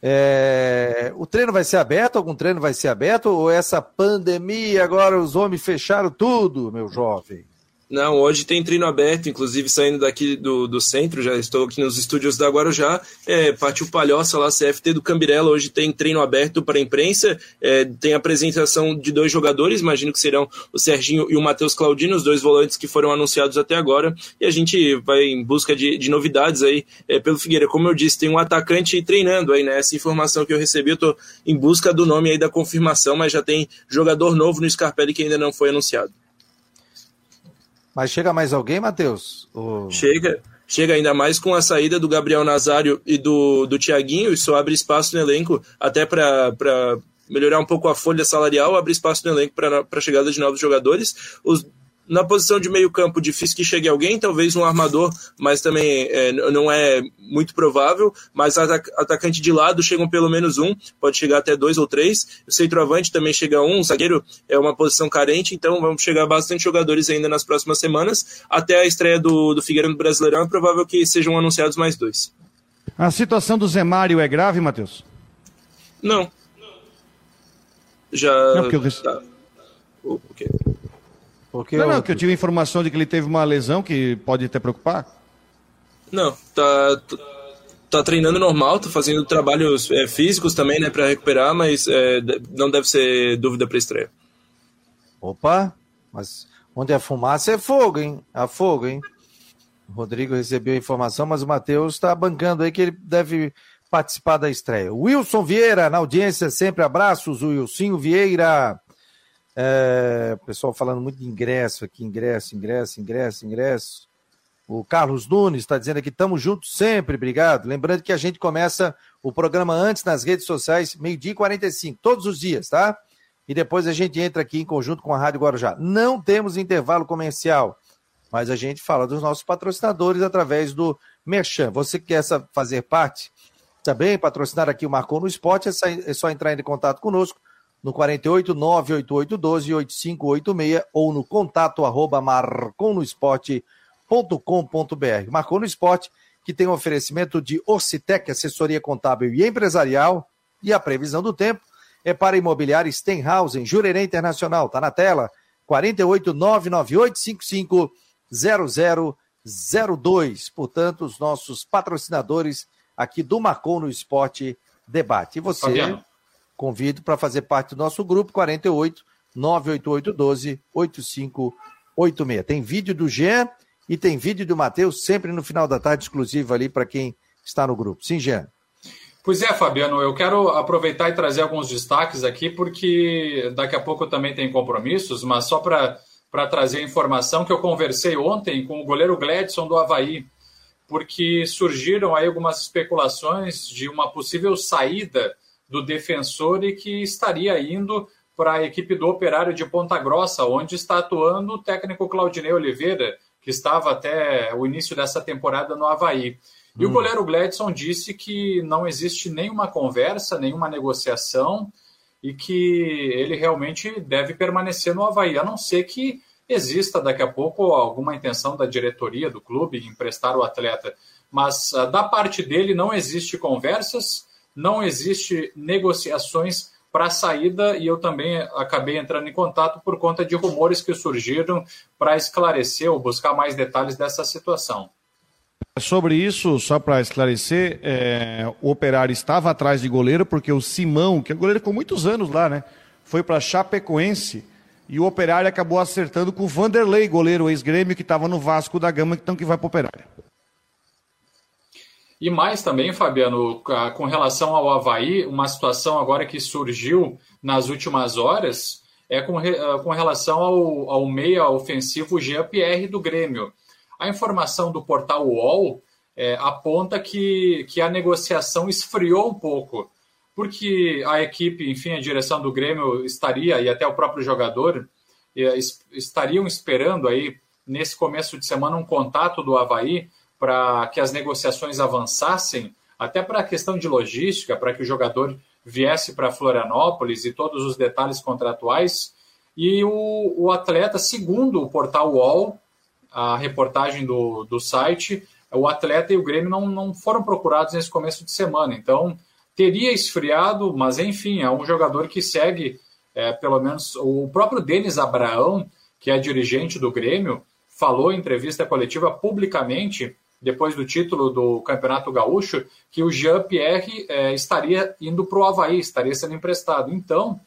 S1: É... O treino vai ser aberto? Algum treino vai ser aberto? Ou essa pandemia agora os homens fecharam tudo, meu jovem?
S4: Não, hoje tem treino aberto, inclusive saindo daqui do, do centro, já estou aqui nos estúdios da Guarujá, é, partiu Palhoça lá, CFT do Cambirela, hoje tem treino aberto para a imprensa, é, tem apresentação de dois jogadores, imagino que serão o Serginho e o Matheus Claudino, os dois volantes que foram anunciados até agora, e a gente vai em busca de, de novidades aí é, pelo Figueira. Como eu disse, tem um atacante treinando aí, né? Essa informação que eu recebi, eu estou em busca do nome aí da confirmação, mas já tem jogador novo no Scarpelli que ainda não foi anunciado.
S1: Mas chega mais alguém, Matheus?
S4: Chega. Chega ainda mais com a saída do Gabriel Nazário e do, do Tiaguinho, isso abre espaço no elenco até para melhorar um pouco a folha salarial, abre espaço no elenco para a chegada de novos jogadores. Os na posição de meio campo, difícil que chegue alguém, talvez um armador, mas também é, não é muito provável. Mas atacante de lado chegam pelo menos um, pode chegar até dois ou três. O centroavante também chega um, o zagueiro é uma posição carente, então vamos chegar bastante jogadores ainda nas próximas semanas. Até a estreia do, do Figueiredo Brasileirão, é provável que sejam anunciados mais dois.
S2: A situação do Zé Mário é grave, Matheus?
S4: Não. Já. Não, porque eu... tá.
S2: o quê? Porque não, eu... não, que eu tive informação de que ele teve uma lesão que pode até preocupar.
S4: Não, tá, tá treinando normal, tá fazendo trabalhos é, físicos também, né, para recuperar, mas é, não deve ser dúvida para estreia.
S1: Opa, mas onde é fumaça é fogo, hein? A fogo, hein? O Rodrigo recebeu a informação, mas o Matheus está bancando aí que ele deve participar da estreia. Wilson Vieira, na audiência, sempre abraços, Wilson Vieira. É, pessoal falando muito de ingresso aqui, ingresso, ingresso, ingresso, ingresso. O Carlos Nunes está dizendo aqui, estamos juntos sempre, obrigado. Lembrando que a gente começa o programa antes nas redes sociais, meio-dia e 45, todos os dias, tá? E depois a gente entra aqui em conjunto com a Rádio Guarujá. Não temos intervalo comercial, mas a gente fala dos nossos patrocinadores através do Merchan. Você que quer fazer parte, também patrocinar aqui o Marcou no Esporte, é só entrar em contato conosco no 48 98812 8586 ou no contato arroba marconosport.com.br. Marcou no Esporte, que tem um oferecimento de Orcitec, assessoria contábil e empresarial, e a previsão do tempo é para imobiliário Stenhausen, Jurerê Internacional, tá na tela, 48 99855 0002. Portanto, os nossos patrocinadores aqui do Marcou no Esporte Debate. E você... Fabiano Convido para fazer parte do nosso grupo 48 988 12 8586. Tem vídeo do Jean e tem vídeo do Matheus sempre no final da tarde, exclusivo ali para quem está no grupo. Sim, Jean.
S3: Pois é, Fabiano, eu quero aproveitar e trazer alguns destaques aqui, porque daqui a pouco eu também tenho compromissos, mas só para trazer informação que eu conversei ontem com o goleiro Gladson do Havaí porque surgiram aí algumas especulações de uma possível saída do defensor e que estaria indo para a equipe do Operário de Ponta Grossa, onde está atuando o técnico Claudinei Oliveira, que estava até o início dessa temporada no Havaí. E hum. o goleiro Gladson disse que não existe nenhuma conversa, nenhuma negociação e que ele realmente deve permanecer no Havaí, a não ser que exista daqui a pouco alguma intenção da diretoria do clube em emprestar o atleta. Mas uh, da parte dele não existe conversas, não existe negociações para saída e eu também acabei entrando em contato por conta de rumores que surgiram para esclarecer ou buscar mais detalhes dessa situação.
S2: Sobre isso, só para esclarecer, é, o Operário estava atrás de goleiro porque o Simão, que é goleiro com muitos anos lá, né, foi para Chapecoense e o Operário acabou acertando com o Vanderlei, goleiro ex-grêmio, que estava no Vasco da Gama, então que vai para o Operário.
S3: E mais também, Fabiano, com relação ao Havaí, uma situação agora que surgiu nas últimas horas é com, com relação ao, ao meia ofensivo Jean-Pierre do Grêmio. A informação do portal UOL é, aponta que, que a negociação esfriou um pouco porque a equipe, enfim, a direção do Grêmio estaria, e até o próprio jogador, eh, estariam esperando aí, nesse começo de semana, um contato do Havaí para que as negociações avançassem, até para a questão de logística, para que o jogador viesse para Florianópolis e todos os detalhes contratuais. E o, o atleta, segundo o portal UOL, a reportagem do, do site, o atleta e o Grêmio não, não foram procurados nesse começo de semana. Então, teria esfriado, mas enfim, é um jogador que segue, é, pelo menos o próprio Denis Abraão, que é dirigente do Grêmio, falou em entrevista coletiva publicamente, depois do título do Campeonato Gaúcho, que o Jean-Pierre é, estaria indo para o Havaí, estaria sendo emprestado. Então,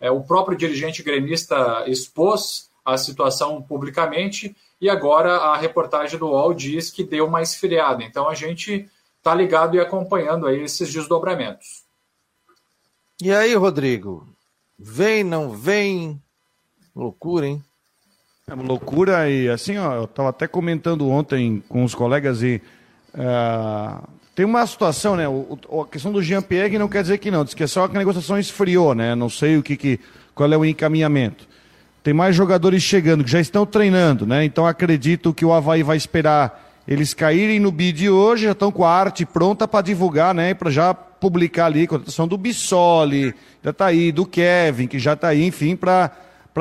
S3: é, o próprio dirigente gremista expôs a situação publicamente e agora a reportagem do UOL diz que deu uma esfriada. Então, a gente está ligado e acompanhando aí esses desdobramentos.
S1: E aí, Rodrigo? Vem, não vem? Loucura, hein?
S2: É uma loucura e assim, ó, eu estava até comentando ontem com os colegas e uh, tem uma situação, né? O, a questão do Jean-Pierre não quer dizer que não, diz que é só que a negociação esfriou, né? Não sei o que, que qual é o encaminhamento. Tem mais jogadores chegando que já estão treinando, né? Então acredito que o Havaí vai esperar eles caírem no bid hoje, já estão com a arte pronta para divulgar, né? Para já publicar ali a contratação do Bissoli, já está aí, do Kevin, que já está aí, enfim, para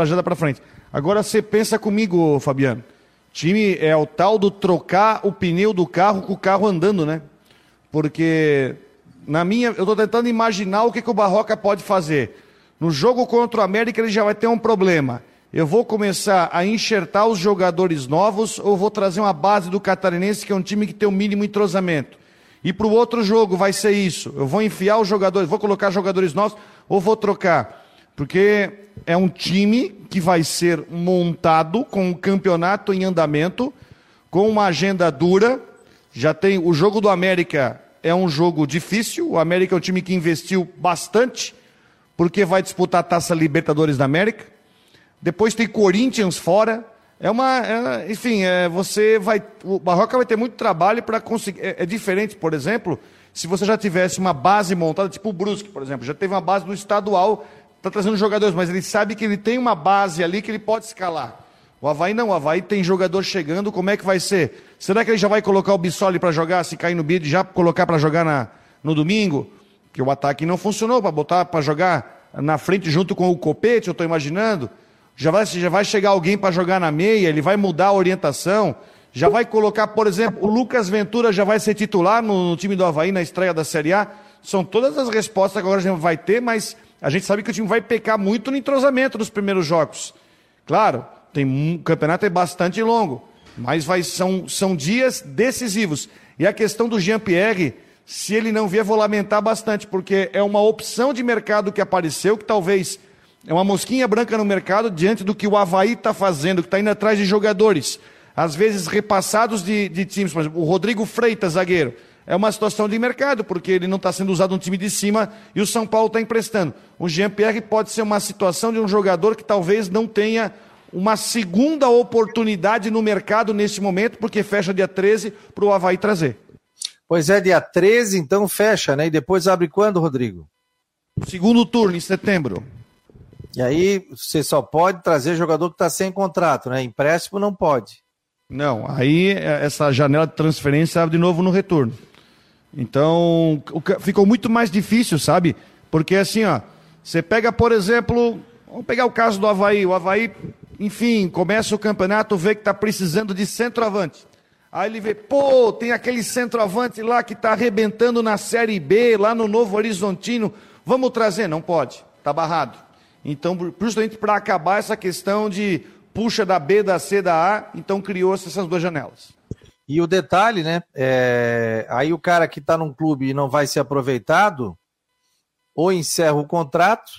S2: já dar para frente. Agora você pensa comigo, Fabiano. Time é o tal do trocar o pneu do carro com o carro andando, né? Porque na minha, eu estou tentando imaginar o que, que o Barroca pode fazer. No jogo contra o América ele já vai ter um problema eu vou começar a enxertar os jogadores novos ou vou trazer uma base do catarinense, que é um time que tem o um mínimo entrosamento? E para o outro jogo vai ser isso. Eu vou enfiar os jogadores, vou colocar jogadores novos ou vou trocar? Porque é um time que vai ser montado com um campeonato em andamento, com uma agenda dura. Já tem o jogo do América é um jogo difícil. O América é um time que investiu bastante, porque vai disputar a Taça Libertadores da América. Depois tem Corinthians fora. É uma. É, enfim, é, você vai. O Barroca vai ter muito trabalho para conseguir. É, é, diferente, por exemplo, se você já tivesse uma base montada, tipo o Brusque, por exemplo, já teve uma base no estadual, está trazendo jogadores, mas ele sabe que ele tem uma base ali que ele pode escalar. O Havaí não, o Havaí tem jogador chegando, como é que vai ser? Será que ele já vai colocar o Bissoli para jogar, se cair no bid, já colocar para jogar na, no domingo? Que o ataque não funcionou, para botar para jogar na frente junto com o Copete, eu estou imaginando. Já vai, já vai chegar alguém para jogar na meia, ele vai mudar a orientação, já vai colocar, por exemplo, o Lucas Ventura já vai ser titular no, no time do Havaí na estreia da Série A. São todas as respostas que agora a gente vai ter, mas a gente sabe que o time vai pecar muito no entrosamento dos primeiros jogos. Claro, tem um, o campeonato é bastante longo, mas vai, são, são dias decisivos. E a questão do Jean-Pierre, se ele não vier, vou lamentar bastante, porque é uma opção de mercado que apareceu, que talvez é uma mosquinha branca no mercado diante do que o Havaí está fazendo, que está indo atrás de jogadores, às vezes repassados de, de times. Por exemplo, o Rodrigo Freitas, zagueiro. É uma situação de mercado, porque ele não está sendo usado no time de cima e o São Paulo está emprestando. O Jean-Pierre pode ser uma situação de um jogador que talvez não tenha uma segunda oportunidade no mercado nesse momento, porque fecha dia 13 para o Havaí trazer.
S1: Pois é, dia 13, então fecha, né? E depois abre quando, Rodrigo?
S2: Segundo turno, em setembro.
S1: E aí você só pode trazer jogador que está sem contrato, né? Empréstimo não pode.
S2: Não, aí é, essa janela de transferência abre de novo no retorno. Então, ficou muito mais difícil, sabe? Porque assim, ó, você pega, por exemplo, vamos pegar o caso do Havaí. O Havaí, enfim, começa o campeonato, vê que está precisando de centroavante. Aí ele vê, pô, tem aquele centroavante lá que está arrebentando na Série B, lá no Novo Horizontino. Vamos trazer? Não pode, está barrado. Então, justamente para acabar essa questão de puxa da B, da C, da A, então criou-se essas duas janelas.
S1: E o detalhe, né? É... Aí o cara que está num clube e não vai ser aproveitado, ou encerra o contrato,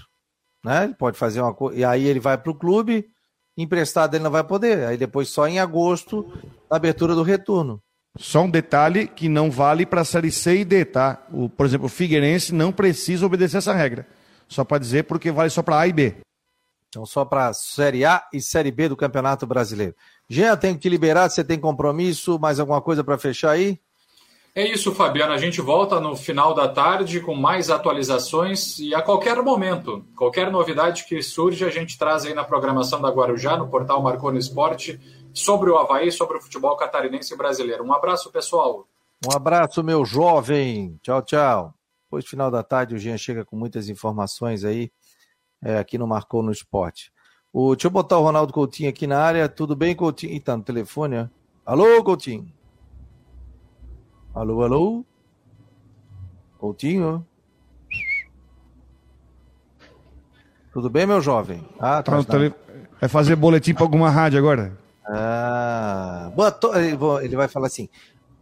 S1: né? Ele pode fazer uma coisa. E aí ele vai para o clube, emprestado ele não vai poder. Aí depois só em agosto, na abertura do retorno.
S2: Só um detalhe que não vale para a série C e D, tá? O, por exemplo, o Figueirense não precisa obedecer essa regra. Só para dizer porque vale só para A e B.
S1: Então, só para Série A e Série B do Campeonato Brasileiro. Jean, tem que liberar, você tem compromisso, mais alguma coisa para fechar aí?
S3: É isso, Fabiano. A gente volta no final da tarde com mais atualizações e a qualquer momento, qualquer novidade que surge, a gente traz aí na programação da Guarujá, no portal Marcou no Esporte, sobre o Havaí, sobre o futebol catarinense brasileiro. Um abraço, pessoal.
S1: Um abraço, meu jovem. Tchau, tchau. Depois, final da tarde, o Jean chega com muitas informações aí, é, aqui no Marcou no Esporte. O, deixa eu botar o Ronaldo Coutinho aqui na área. Tudo bem, Coutinho? Ih, tá no telefone, ó. Alô, Coutinho? Alô, alô? Coutinho? Tudo bem, meu jovem?
S2: Ah, tá. Vai é fazer boletim para alguma rádio agora?
S1: Ah, boa to... ele vai falar assim.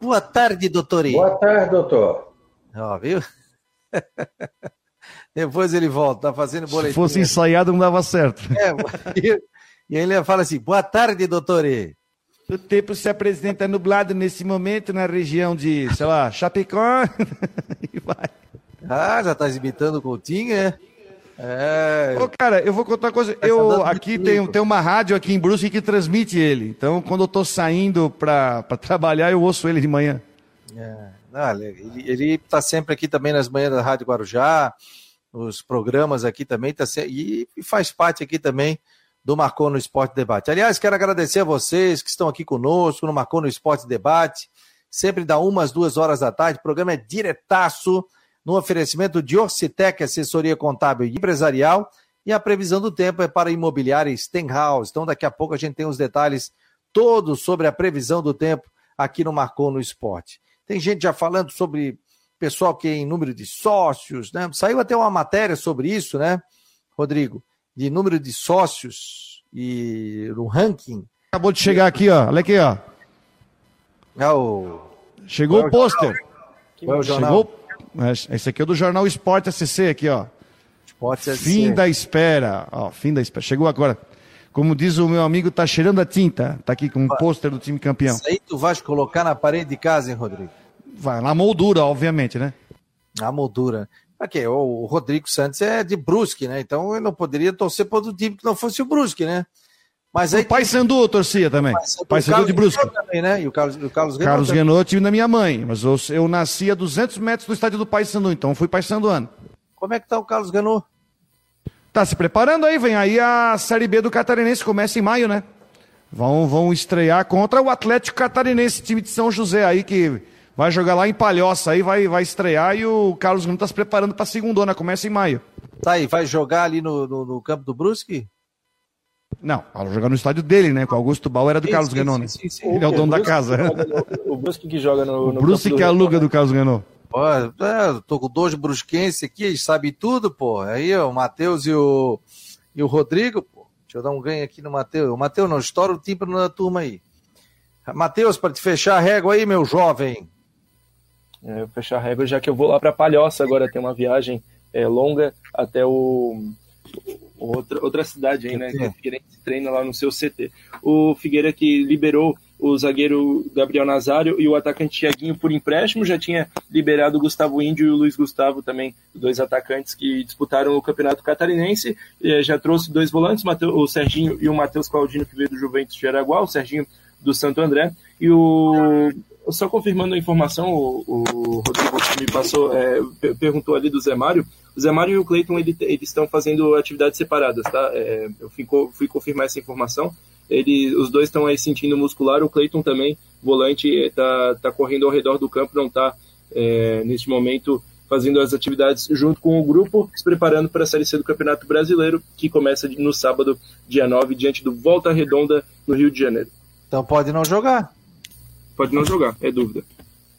S1: Boa tarde, doutor.
S5: Boa tarde, doutor.
S1: Ó, viu? Depois ele volta, tá fazendo boletim.
S2: Se fosse ensaiado, não dava certo. É,
S1: e aí ele fala assim: boa tarde, doutor.
S2: O tempo se apresenta nublado nesse momento na região de, sei lá, Chapecó.
S1: e vai. Ah, já tá imitando o Coutinho, é?
S2: É. Ô, cara, eu vou contar uma coisa. Tá eu aqui tem, tem uma rádio aqui em Brusque que transmite ele. Então, quando eu tô saindo para trabalhar, eu ouço ele de manhã.
S1: É. Ah, ele, ele tá sempre aqui também nas manhãs da Rádio Guarujá, os programas aqui também, tá e faz parte aqui também do Marcou no Esporte Debate. Aliás, quero agradecer a vocês que estão aqui conosco no Marcou no Esporte Debate, sempre dá umas, duas horas da tarde, o programa é diretaço, no oferecimento de Orcitec, assessoria contábil e empresarial, e a previsão do tempo é para imobiliária Stenhouse. Então, daqui a pouco a gente tem os detalhes todos sobre a previsão do tempo aqui no Marcou no Esporte. Tem gente já falando sobre pessoal que em número de sócios, né? Saiu até uma matéria sobre isso, né, Rodrigo? De número de sócios e no ranking.
S2: Acabou de chegar aqui, ó. Olha aqui, ó.
S1: É o...
S2: Chegou é o pôster. É o jornal? Chegou... É, esse aqui é do jornal Esporte SC aqui, ó. Esporte SC. Fim da espera. Ó, fim da espera. Chegou agora. Como diz o meu amigo, tá cheirando a tinta. Tá aqui com um pôster do time campeão. Isso
S1: aí tu vais colocar na parede de casa, hein, Rodrigo?
S2: Vai, na moldura, obviamente, né?
S1: Na moldura. Aqui, o Rodrigo Santos é de Brusque, né? Então eu não poderia torcer para outro time que não fosse o Brusque, né?
S2: Mas aí o Pai Sandu torcia também. Pai Sandu de Brusque.
S1: Também, né? E o Carlos, o
S2: Carlos Renault. Carlos Renault é time da minha mãe, mas eu, eu nasci a 200 metros do estádio do Pai Sandu, então fui Pai Sanduano.
S1: Como é que tá o Carlos Renault?
S2: Tá se preparando aí, vem aí a Série B do Catarinense, começa em maio, né? Vão, vão estrear contra o Atlético Catarinense, time de São José aí, que vai jogar lá em Palhoça aí, vai, vai estrear e o Carlos Nuno tá se preparando pra segundona, começa em maio.
S1: Tá aí, vai jogar ali no, no, no campo do Brusque?
S2: Não, vai jogar no estádio dele, né? Com o Augusto Bauer era do sim, Carlos sim, Renault, sim, sim, Ele é o dono da casa.
S5: o Brusque que joga no.
S2: O Brusque que aluga do Carlos Renault.
S1: Pô, é, tô com dois brusquenses aqui, eles sabem tudo, pô. Aí, ó, o Matheus e o, e o Rodrigo, pô. Deixa eu dar um ganho aqui no Matheus. O Matheus não estoura o tímpano da turma aí. Matheus, para te fechar a régua aí, meu jovem.
S4: É, fechar a régua, já que eu vou lá para Palhoça agora, tem uma viagem é, longa até o outra, outra cidade aí, né? Que o Figueirense treina lá no seu CT. O Figueira que liberou o zagueiro Gabriel Nazário e o atacante Tiaguinho por empréstimo, já tinha liberado o Gustavo Índio e o Luiz Gustavo também, dois atacantes que disputaram o Campeonato Catarinense, já trouxe dois volantes, o Serginho e o Matheus Claudino, que veio do Juventus de Araguá, o Serginho do Santo André, e o só confirmando a informação, o, o Rodrigo me passou, é, perguntou ali do Zé Mário. O Zé Mário e o Cleiton ele, eles estão fazendo atividades separadas, tá? É, eu fui, fui, confirmar essa informação. Ele, os dois estão aí sentindo muscular. O Cleiton também, volante, está tá correndo ao redor do campo, não está é, neste momento fazendo as atividades junto com o grupo, se preparando para a Série C do Campeonato Brasileiro, que começa no sábado, dia 9, diante do Volta Redonda, no Rio de Janeiro.
S1: Então pode não jogar.
S4: Pode não jogar, é dúvida.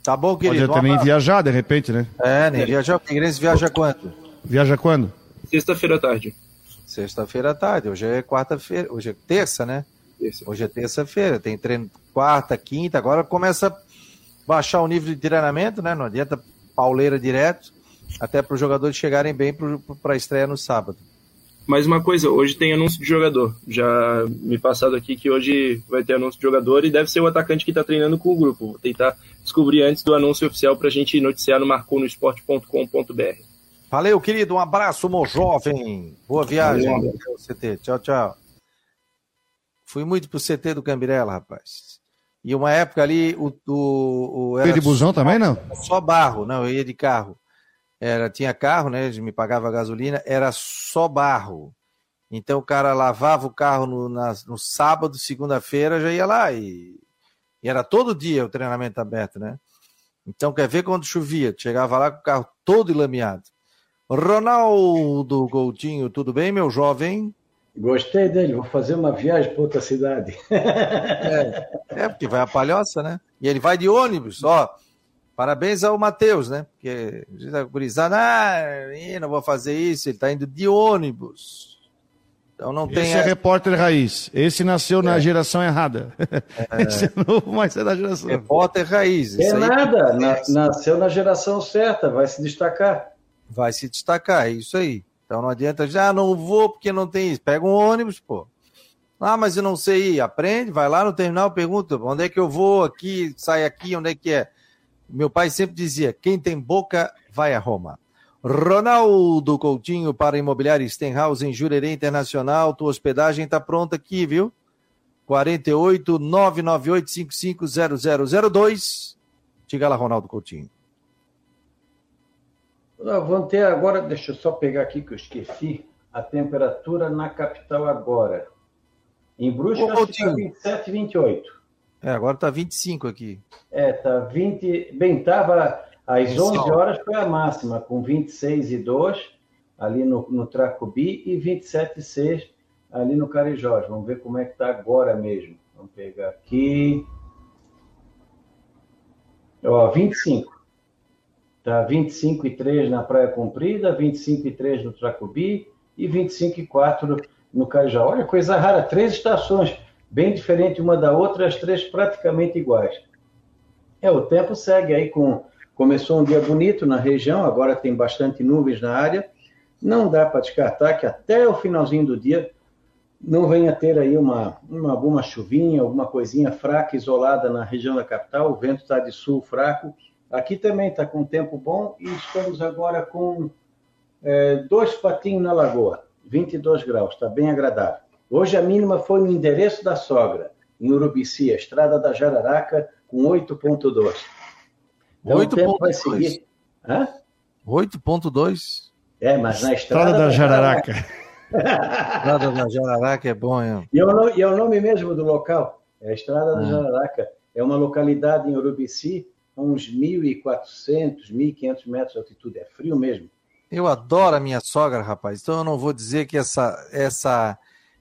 S1: Tá bom, querido.
S2: Pode também viajar, de repente, né?
S1: É, nem é. viajar. O Figueirense viaja quando?
S2: Viaja quando?
S4: Sexta-feira à tarde.
S1: Sexta-feira à tarde. Hoje é quarta-feira. Hoje é terça, né? Terça. Hoje é terça-feira. Tem treino quarta, quinta. Agora começa a baixar o nível de treinamento, né? Não adianta pauleira direto. Até para os jogadores chegarem bem para a estreia no sábado.
S4: Mais uma coisa, hoje tem anúncio de jogador. Já me passado aqui que hoje vai ter anúncio de jogador e deve ser o atacante que está treinando com o grupo. Vou tentar descobrir antes do anúncio oficial para a gente noticiar no marconosport.com.br.
S1: Valeu, querido. Um abraço, meu jovem. Boa viagem. Valeu, CT. Tchau, tchau. Fui muito pro CT do Cambirela, rapaz. E uma época ali, o. o,
S2: o era de busão só, também, não?
S1: Só barro, não, eu ia de carro era tinha carro, né? Me pagava gasolina, era só barro. Então o cara lavava o carro no, na, no sábado, segunda-feira, já ia lá e, e, era todo dia o treinamento aberto, né? Então quer ver quando chovia? Chegava lá com o carro todo ilameado. Ronaldo Coutinho, tudo bem, meu jovem?
S5: Gostei dele, vou fazer uma viagem para outra cidade.
S1: é, é, porque vai a palhoça, né? E ele vai de ônibus, ó. Parabéns ao Matheus, né? Porque a gurizada, ah, não vou fazer isso, ele está indo de ônibus. Então não tem.
S2: Esse é repórter raiz. Esse nasceu é. na geração errada. É. Esse é novo, mas é da geração.
S1: Repórter raiz.
S5: É nada, na, nasceu na geração certa, vai se destacar.
S1: Vai se destacar, é isso aí. Então não adianta já, ah, não vou porque não tem isso. Pega um ônibus, pô. Ah, mas eu não sei ir. Aprende, vai lá no terminal, pergunta onde é que eu vou aqui, sai aqui, onde é que é. Meu pai sempre dizia: quem tem boca vai a Roma. Ronaldo Coutinho para Imobiliária Stenhouse em Jurerê Internacional. Tua hospedagem está pronta aqui, viu? 48 998 550002. Diga lá, Ronaldo Coutinho.
S5: Vamos ter agora, deixa eu só pegar aqui que eu esqueci, a temperatura na capital agora. Em Brusque está 27 e 28.
S1: É, agora está 25 aqui.
S5: É, tá 20. Bem, estava às 11 horas foi a máxima, com 26 e 2 ali no, no Tracubi e 27 e 6 ali no Carijós. Vamos ver como é que está agora mesmo. Vamos pegar aqui. Ó, 25. Tá 25 e 3 na Praia Comprida, 25 e 3 no Tracubi e 25 e 4 no Carijó. Olha, coisa rara, três estações bem diferente uma da outra, as três praticamente iguais. É, o tempo segue aí com. Começou um dia bonito na região, agora tem bastante nuvens na área. Não dá para descartar que até o finalzinho do dia não venha ter aí uma, uma alguma chuvinha, alguma coisinha fraca, isolada na região da capital. O vento está de sul fraco. Aqui também está com tempo bom e estamos agora com é, dois patinhos na lagoa, 22 graus, está bem agradável. Hoje a mínima foi no endereço da sogra, em Urubici, a estrada da Jararaca, com 8,2.
S1: Então 8. o tempo vai seguir. 8,2?
S5: É, mas na estrada,
S2: estrada da, da Jararaca.
S1: estrada da Jararaca é bom, é.
S5: E é, o, e é o nome mesmo do local. É a Estrada da ah. Jararaca. É uma localidade em Urubici, a uns 1.400, 1.500 metros de altitude. É frio mesmo.
S1: Eu adoro a minha sogra, rapaz. Então eu não vou dizer que essa, essa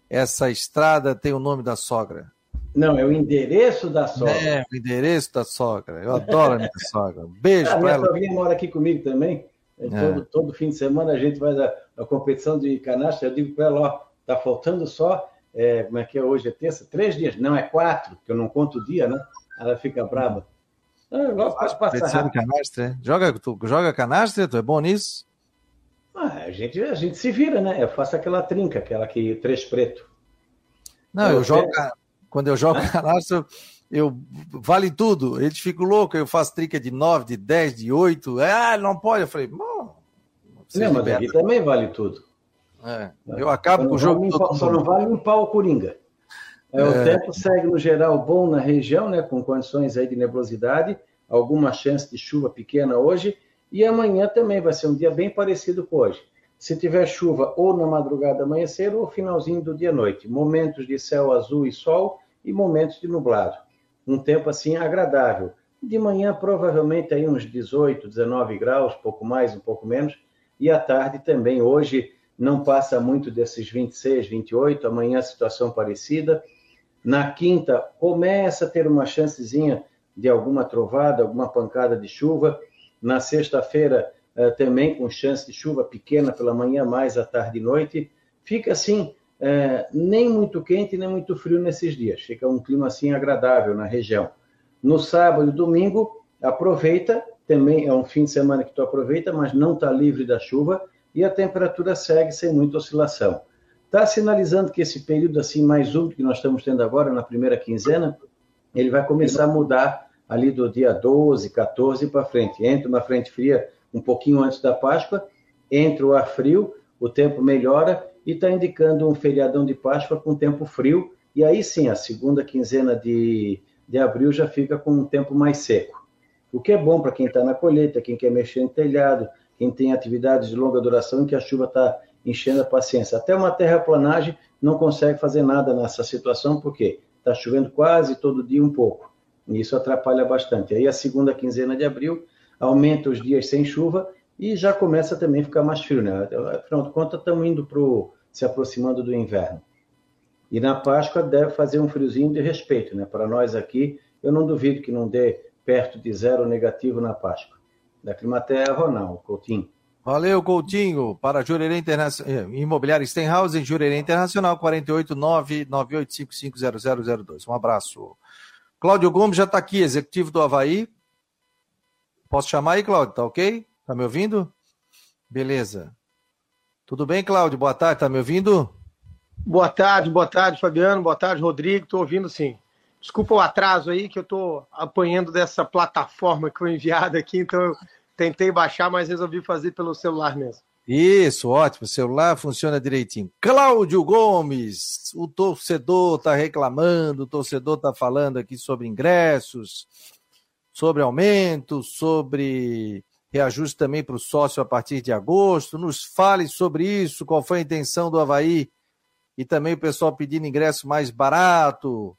S1: essa estrada tem o nome da sogra?
S5: Não, é o endereço da sogra. É,
S1: o endereço da sogra. Eu adoro a minha sogra. beijo
S5: para
S1: ela.
S5: A minha mora aqui comigo também. É. Todo, todo fim de semana a gente vai da, competição de canastra. Eu digo para ela, ó, tá faltando só, é, como é que é hoje? É terça? Três dias? Não, é quatro, que eu não conto o dia, né? Ela fica brava.
S1: Ah, logo pode passar. Canastra, é? joga, tu joga canastra? Tu é bom nisso?
S5: Ah, a, gente, a gente se vira, né? Eu faço aquela trinca, aquela que três preto.
S1: Não, eu, eu jogo. Quando eu jogo eu vale tudo. Eles ficam loucos, eu faço trica de 9, de 10, de 8. Ah, não pode. Eu falei,
S5: não. Não, mas aqui também vale tudo.
S1: É, eu acabo com o jogo.
S5: Só não vale limpar o Coringa. É, o é. tempo segue no geral bom na região, né, com condições aí de nebulosidade, alguma chance de chuva pequena hoje, e amanhã também vai ser um dia bem parecido com hoje. Se tiver chuva ou na madrugada amanhecer ou finalzinho do dia noite, momentos de céu azul e sol e momentos de nublado. Um tempo assim agradável. De manhã provavelmente aí uns 18, 19 graus, pouco mais, um pouco menos, e à tarde também hoje não passa muito desses 26, 28, amanhã situação parecida na quinta, começa a ter uma chancezinha de alguma trovada, alguma pancada de chuva. Na sexta-feira, eh, também com chance de chuva pequena pela manhã, mais à tarde e noite. Fica assim, eh, nem muito quente, nem muito frio nesses dias. Fica um clima assim agradável na região. No sábado e domingo, aproveita, também é um fim de semana que tu aproveita, mas não está livre da chuva e a temperatura segue sem muita oscilação está sinalizando que esse período assim mais úmido que nós estamos tendo agora, na primeira quinzena, ele vai começar a mudar ali do dia 12, 14 para frente. Entra uma frente fria um pouquinho antes da Páscoa, entra o ar frio, o tempo melhora e está indicando um feriadão de Páscoa com tempo frio. E aí sim, a segunda quinzena de, de abril já fica com um tempo mais seco. O que é bom para quem está na colheita, quem quer mexer no telhado, quem tem atividades de longa duração em que a chuva está enchendo a paciência. Até uma terraplanagem não consegue fazer nada nessa situação, porque está chovendo quase todo dia um pouco. E isso atrapalha bastante. Aí a segunda quinzena de abril aumenta os dias sem chuva e já começa também a ficar mais frio, né? De contas, estamos indo para se aproximando do inverno. E na Páscoa deve fazer um friozinho de respeito, né? Para nós aqui, eu não duvido que não dê perto de zero negativo na Páscoa. Da Climaterra, Ronaldo Coutinho.
S1: Valeu, Coutinho. Para Jurerê Internacional, eh, Imobiliário Stenhouse, Jurerê Internacional, 489-9855-0002. Um abraço. Cláudio Gomes já está aqui, executivo do Havaí. Posso chamar aí, Cláudio? Tá ok? Tá me ouvindo? Beleza. Tudo bem, Cláudio? Boa tarde, tá me ouvindo?
S6: Boa tarde, boa tarde, Fabiano. Boa tarde, Rodrigo. Estou ouvindo sim. Desculpa o atraso aí, que eu estou apanhando dessa plataforma que foi enviada aqui, então eu Tentei baixar, mas resolvi fazer pelo celular mesmo.
S1: Isso, ótimo. O celular funciona direitinho. Cláudio Gomes, o torcedor está reclamando, o torcedor está falando aqui sobre ingressos, sobre aumento, sobre reajuste também para o sócio a partir de agosto. Nos fale sobre isso, qual foi a intenção do Havaí e também o pessoal pedindo ingresso mais barato.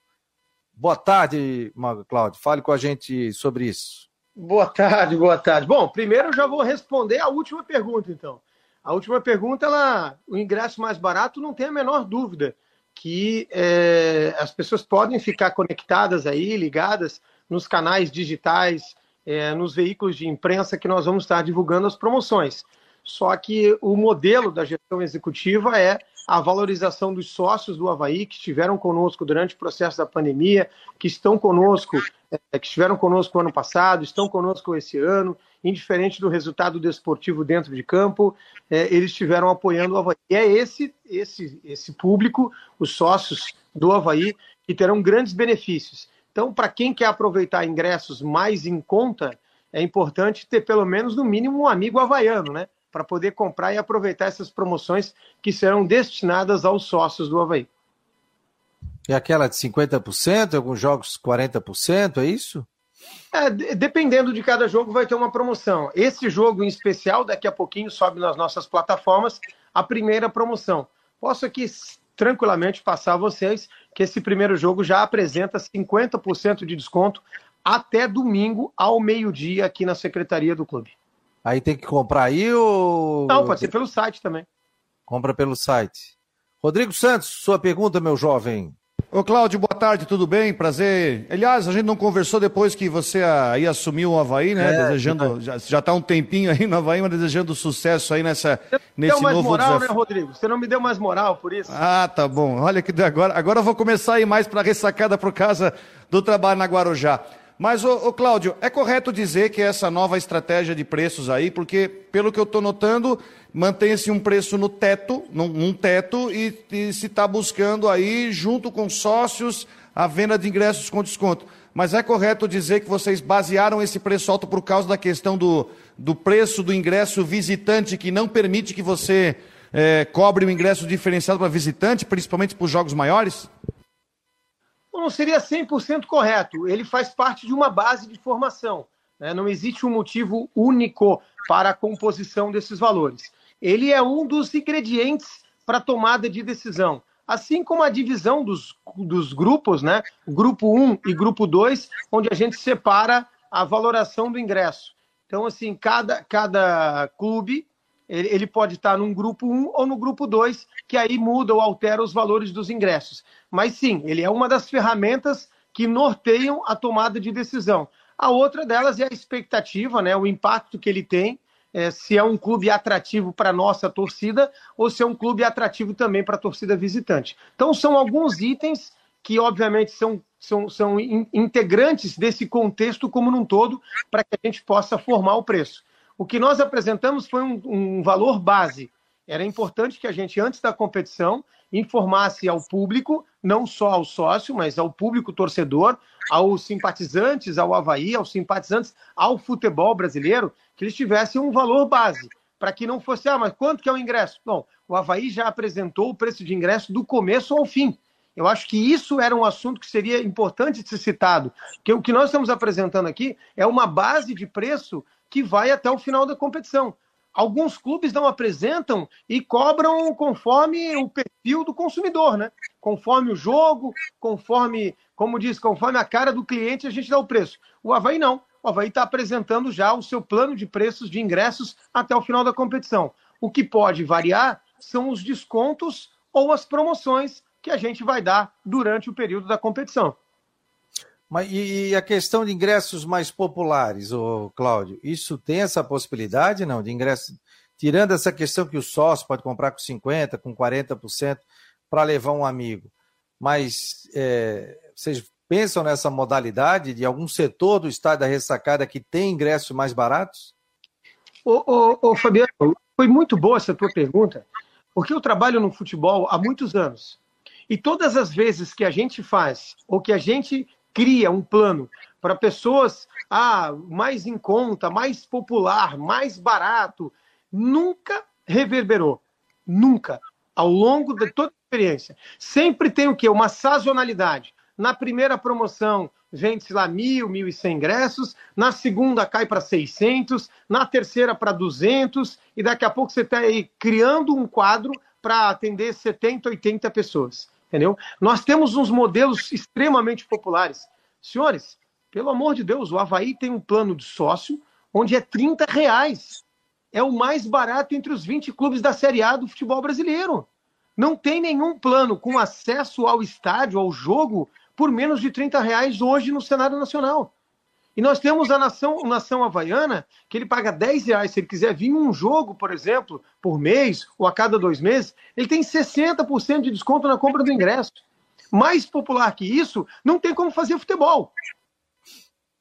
S1: Boa tarde, Cláudio. Fale com a gente sobre isso.
S6: Boa tarde, boa tarde. Bom, primeiro eu já vou responder a última pergunta, então. A última pergunta, ela, o ingresso mais barato, não tem a menor dúvida que é, as pessoas podem ficar conectadas aí, ligadas nos canais digitais, é, nos veículos de imprensa que nós vamos estar divulgando as promoções. Só que o modelo da gestão executiva é a valorização dos sócios do Havaí que estiveram conosco durante o processo da pandemia, que estão conosco, é, que estiveram conosco ano passado, estão conosco esse ano, indiferente do resultado desportivo dentro de campo, é, eles estiveram apoiando o Havaí. E é esse, esse, esse público, os sócios do Havaí, que terão grandes benefícios. Então, para quem quer aproveitar ingressos mais em conta, é importante ter pelo menos, no mínimo, um amigo havaiano, né? para poder comprar e aproveitar essas promoções que serão destinadas aos sócios do Havaí.
S1: E aquela de 50%, alguns jogos 40%, é isso?
S6: É, dependendo de cada jogo, vai ter uma promoção. Esse jogo em especial, daqui a pouquinho, sobe nas nossas plataformas a primeira promoção. Posso aqui tranquilamente passar a vocês que esse primeiro jogo já apresenta 50% de desconto até domingo ao meio-dia aqui na secretaria do clube.
S1: Aí tem que comprar aí ou.
S6: Não, pode ser pelo site também.
S1: Compra pelo site. Rodrigo Santos, sua pergunta, meu jovem.
S2: Ô Cláudio, boa tarde, tudo bem? Prazer. Aliás, a gente não conversou depois que você aí assumiu o Havaí, né? É, desejando, já, já tá um tempinho aí no Havaí, mas desejando sucesso aí nessa, nesse
S6: novo
S2: moral,
S6: desafio. né, Rodrigo? Você não me deu mais moral por isso.
S2: Ah, tá bom. Olha que agora, agora eu vou começar a ir mais pra ressacada por causa do trabalho na Guarujá. Mas, ô, ô, Cláudio, é correto dizer que essa nova estratégia de preços aí, porque, pelo que eu estou notando, mantém-se um preço no teto, num, num teto, e, e se está buscando aí, junto com sócios, a venda de ingressos com desconto. Mas é correto dizer que vocês basearam esse preço alto por causa da questão do, do preço do ingresso visitante, que não permite que você é, cobre o ingresso diferenciado para visitante, principalmente para os jogos maiores?
S6: Não seria 100% correto. Ele faz parte de uma base de formação. Né? Não existe um motivo único para a composição desses valores. Ele é um dos ingredientes para a tomada de decisão. Assim como a divisão dos, dos grupos, né? grupo 1 e grupo 2, onde a gente separa a valoração do ingresso. Então, assim, cada, cada clube ele, pode estar num grupo 1 ou no grupo 2, que aí muda ou altera os valores dos ingressos. Mas sim, ele é uma das ferramentas que norteiam a tomada de decisão. A outra delas é a expectativa, né, o impacto que ele tem, é, se é um clube atrativo para a nossa torcida ou se é um clube atrativo também para a torcida visitante. Então, são alguns itens que, obviamente, são, são, são integrantes desse contexto como num todo, para que a gente possa formar o preço. O que nós apresentamos foi um, um valor base. Era importante que a gente, antes da competição, informasse ao público, não só ao sócio, mas ao público torcedor, aos simpatizantes, ao Havaí, aos simpatizantes, ao futebol brasileiro, que eles tivessem um valor base, para que não fosse, ah, mas quanto que é o ingresso? Bom, o Havaí já apresentou o preço de ingresso do começo ao fim. Eu acho que isso era um assunto que seria importante de ser citado, porque o que nós estamos apresentando aqui é uma base de preço que vai até o final da competição. Alguns clubes não apresentam e cobram conforme o perfil do consumidor, né? Conforme o jogo, conforme, como diz, conforme a cara do cliente, a gente dá o preço. O Havaí não. O Havaí está apresentando já o seu plano de preços de ingressos até o final da competição. O que pode variar são os descontos ou as promoções que a gente vai dar durante o período da competição.
S1: Mas e, a questão de ingressos mais populares, ô, Cláudio? Isso tem essa possibilidade, não? De ingresso, tirando essa questão que o sócio pode comprar com 50%, com 40% para levar um amigo. Mas é, vocês pensam nessa modalidade de algum setor do estádio da ressacada que tem ingressos mais baratos?
S6: Ô, ô, ô, Fabiano, foi muito boa essa tua pergunta, porque eu trabalho no futebol há muitos anos. E todas as vezes que a gente faz, ou que a gente cria um plano para pessoas ah, mais em conta, mais popular, mais barato, nunca reverberou. Nunca. Ao longo de toda a experiência. Sempre tem o quê? Uma sazonalidade. Na primeira promoção, vende-se lá mil, mil e cem ingressos. Na segunda, cai para 600. Na terceira, para 200. E daqui a pouco você está aí criando um quadro para atender 70, 80 pessoas entendeu? Nós temos uns modelos extremamente populares. Senhores, pelo amor de Deus, o Havaí tem um plano de sócio onde é 30 reais. É o mais barato entre os 20 clubes da Série A do futebol brasileiro. Não tem nenhum plano com acesso ao estádio, ao jogo, por menos de 30 reais hoje no cenário nacional. E nós temos a nação, nação havaiana, que ele paga 10 reais. Se ele quiser vir um jogo, por exemplo, por mês ou a cada dois meses, ele tem 60% de desconto na compra do ingresso. Mais popular que isso, não tem como fazer futebol.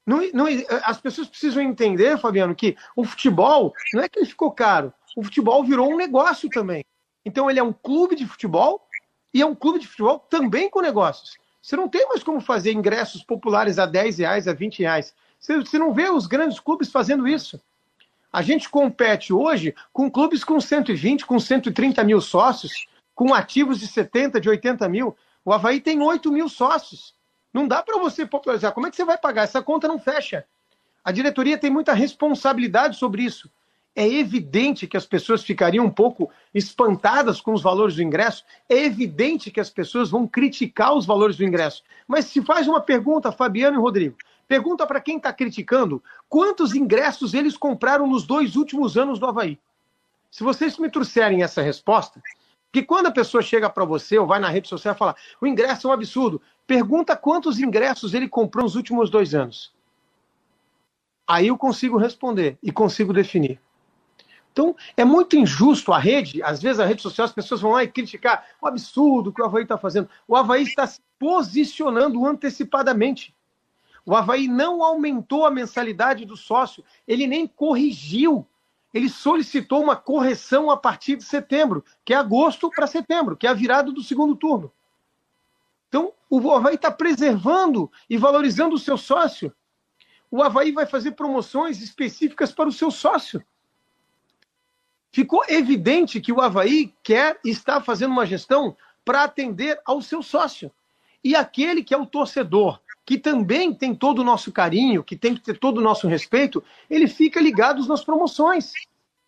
S6: Não, não, as pessoas precisam entender, Fabiano, que o futebol não é que ele ficou caro, o futebol virou um negócio também. Então ele é um clube de futebol e é um clube de futebol também com negócios. Você não tem mais como fazer ingressos populares a 10 reais, a 20 reais. Você não vê os grandes clubes fazendo isso. A gente compete hoje com clubes com 120, com 130 mil sócios, com ativos de 70, de 80 mil. O Havaí tem 8 mil sócios. Não dá para você popularizar. Como é que você vai pagar? Essa conta não fecha. A diretoria tem muita responsabilidade sobre isso. É evidente que as pessoas ficariam um pouco espantadas com os valores do ingresso. É evidente que as pessoas vão criticar os valores do ingresso. Mas se faz uma pergunta, Fabiano e Rodrigo, Pergunta para quem está criticando quantos ingressos eles compraram nos dois últimos anos do Havaí. Se vocês me trouxerem essa resposta, que quando a pessoa chega para você ou vai na rede social e fala o ingresso é um absurdo, pergunta quantos ingressos ele comprou nos últimos dois anos. Aí eu consigo responder e consigo definir. Então, é muito injusto a rede, às vezes a rede social, as pessoas vão lá e criticar o absurdo que o Havaí está fazendo. O Havaí está se posicionando antecipadamente. O Havaí não aumentou a mensalidade do sócio, ele nem corrigiu. Ele solicitou uma correção a partir de setembro, que é agosto para setembro, que é a virada do segundo turno. Então, o Havaí está preservando e valorizando o seu sócio. O Havaí vai fazer promoções específicas para o seu sócio. Ficou evidente que o Havaí quer estar fazendo uma gestão para atender ao seu sócio. E aquele que é o torcedor, que também tem todo o nosso carinho, que tem que ter todo o nosso respeito, ele fica ligado nas promoções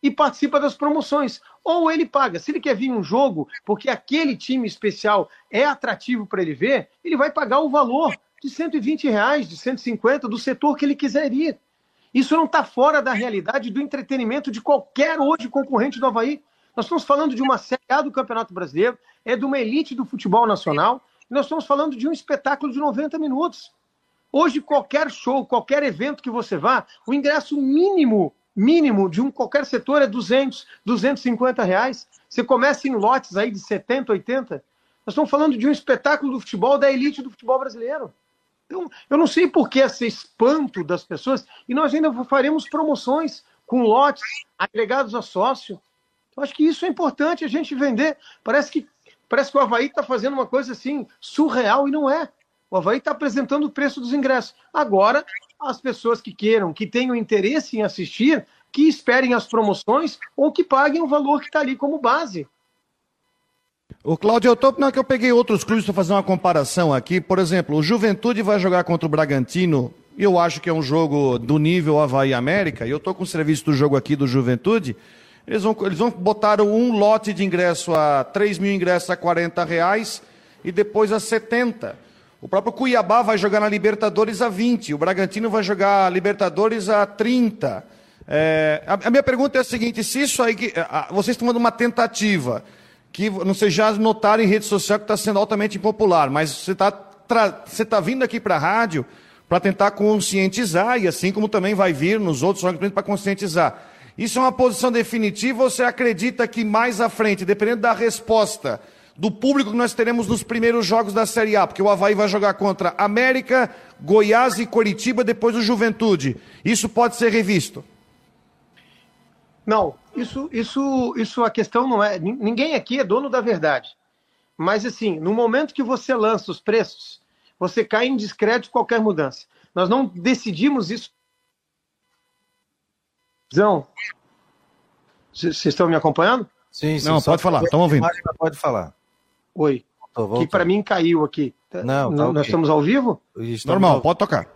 S6: e participa das promoções. Ou ele paga. Se ele quer vir um jogo porque aquele time especial é atrativo para ele ver, ele vai pagar o valor de 120 reais, de 150, do setor que ele quiser ir. Isso não está fora da realidade do entretenimento de qualquer hoje concorrente do Havaí. Nós estamos falando de uma Série A do Campeonato Brasileiro, é de uma elite do futebol nacional, nós estamos falando de um espetáculo de 90 minutos. Hoje, qualquer show, qualquer evento que você vá, o ingresso mínimo, mínimo de um qualquer setor é 200, 250 reais. Você começa em lotes aí de 70, 80. Nós estamos falando de um espetáculo do futebol da elite do futebol brasileiro. Então, eu não sei por que esse espanto das pessoas, e nós ainda faremos promoções com lotes agregados a sócio. Eu acho que isso é importante a gente vender. Parece que Parece que o Havaí está fazendo uma coisa assim surreal e não é. O Havaí está apresentando o preço dos ingressos. Agora, as pessoas que queiram, que tenham interesse em assistir, que esperem as promoções ou que paguem o valor que está ali como base.
S2: O Cláudio, eu tô, não, é que eu peguei outros clubes para fazer uma comparação aqui. Por exemplo, o Juventude vai jogar contra o Bragantino. Eu acho que é um jogo do nível Havaí América. E eu estou com o serviço do jogo aqui do Juventude. Eles vão, eles vão botar um lote de ingresso a 3 mil ingressos a 40 reais e depois a 70. O próprio Cuiabá vai jogar na Libertadores a 20. O Bragantino vai jogar a Libertadores a 30. É, a, a, minha pergunta é a seguinte: se isso aí. A, vocês estão dando uma tentativa, que não sei já notaram em rede social que está sendo altamente impopular, mas você está você tá vindo aqui para a rádio para tentar conscientizar, e assim como também vai vir nos outros órgãos para conscientizar. Isso é uma posição definitiva ou você acredita que mais à frente, dependendo da resposta do público que nós teremos nos primeiros jogos da Série A, porque o Havaí vai jogar contra América, Goiás e Coritiba, depois o Juventude. Isso pode ser revisto?
S6: Não, isso, isso, isso a questão não é. Ninguém aqui é dono da verdade. Mas assim, no momento que você lança os preços, você cai em descrédito qualquer mudança. Nós não decidimos isso Zão, vocês estão me acompanhando?
S2: Sim, sim. Não, pode falar, estamos ouvindo.
S1: Pode falar.
S6: Oi. Que para mim caiu aqui.
S1: Não, tá
S6: Nós okay. estamos ao vivo?
S2: Estamos Normal, ao... pode tocar.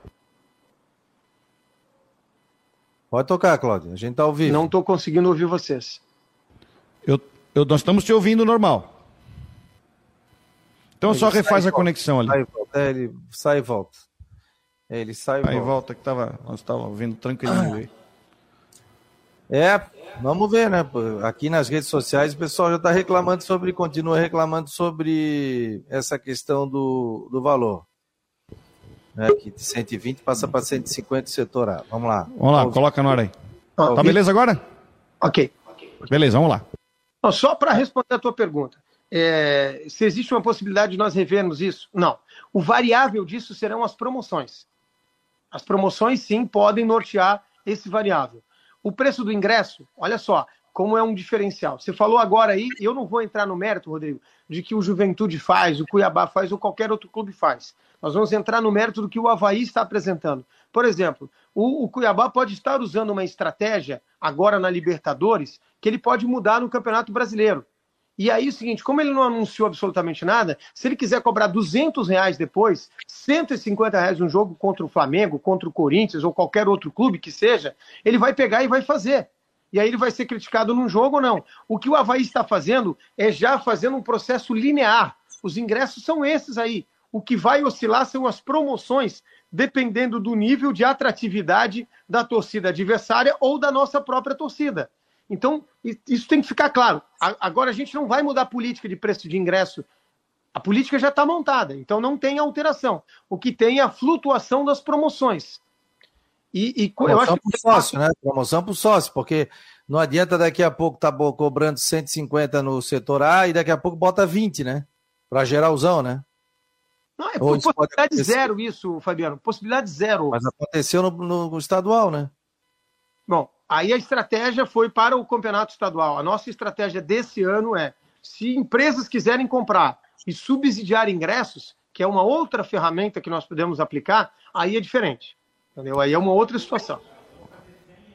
S1: Pode tocar, Cláudio. A gente está ao vivo.
S6: Não estou conseguindo ouvir vocês.
S2: Eu, eu, nós estamos te ouvindo normal. Então ele só refaz a conexão ali.
S1: Sai, é, ele sai e volta. Ele sai e
S2: volta. Aí volta que tava, nós estávamos ouvindo tranquilinho aí.
S1: É, vamos ver, né? Aqui nas redes sociais o pessoal já está reclamando sobre, continua reclamando sobre essa questão do, do valor. Né? Que de 120 passa para 150 setor A. Vamos lá.
S2: Vamos lá, coloca na hora aí. Ah, tá beleza agora?
S6: Ok.
S2: Beleza, vamos lá.
S6: Só para responder a tua pergunta. É, se existe uma possibilidade de nós revermos isso? Não. O variável disso serão as promoções. As promoções, sim, podem nortear esse variável. O preço do ingresso, olha só, como é um diferencial. Você falou agora aí, eu não vou entrar no mérito, Rodrigo, de que o Juventude faz, o Cuiabá faz ou qualquer outro clube faz. Nós vamos entrar no mérito do que o Havaí está apresentando. Por exemplo, o, o Cuiabá pode estar usando uma estratégia agora na Libertadores que ele pode mudar no Campeonato Brasileiro. E aí o seguinte, como ele não anunciou absolutamente nada, se ele quiser cobrar 200 reais depois, 150 reais um jogo contra o Flamengo, contra o Corinthians ou qualquer outro clube que seja, ele vai pegar e vai fazer. E aí ele vai ser criticado num jogo ou não. O que o Havaí está fazendo é já fazendo um processo linear. Os ingressos são esses aí. O que vai oscilar são as promoções, dependendo do nível de atratividade da torcida adversária ou da nossa própria torcida. Então, isso tem que ficar claro. Agora, a gente não vai mudar a política de preço de ingresso. A política já está montada, então não tem alteração. O que tem é a flutuação das promoções.
S1: E, e Promoção eu acho que. sócio, né? Promoção para o sócio, porque não adianta daqui a pouco estar tá cobrando 150 no setor A e daqui a pouco bota 20, né? Para geralzão, né?
S6: Não, é por possibilidade zero isso, Fabiano. Possibilidade zero.
S1: Mas aconteceu no, no, estadual, né?
S6: Bom, aí a estratégia foi para o campeonato estadual. A nossa estratégia desse ano é: se empresas quiserem comprar e subsidiar ingressos, que é uma outra ferramenta que nós podemos aplicar, aí é diferente. Entendeu? Aí é uma outra situação.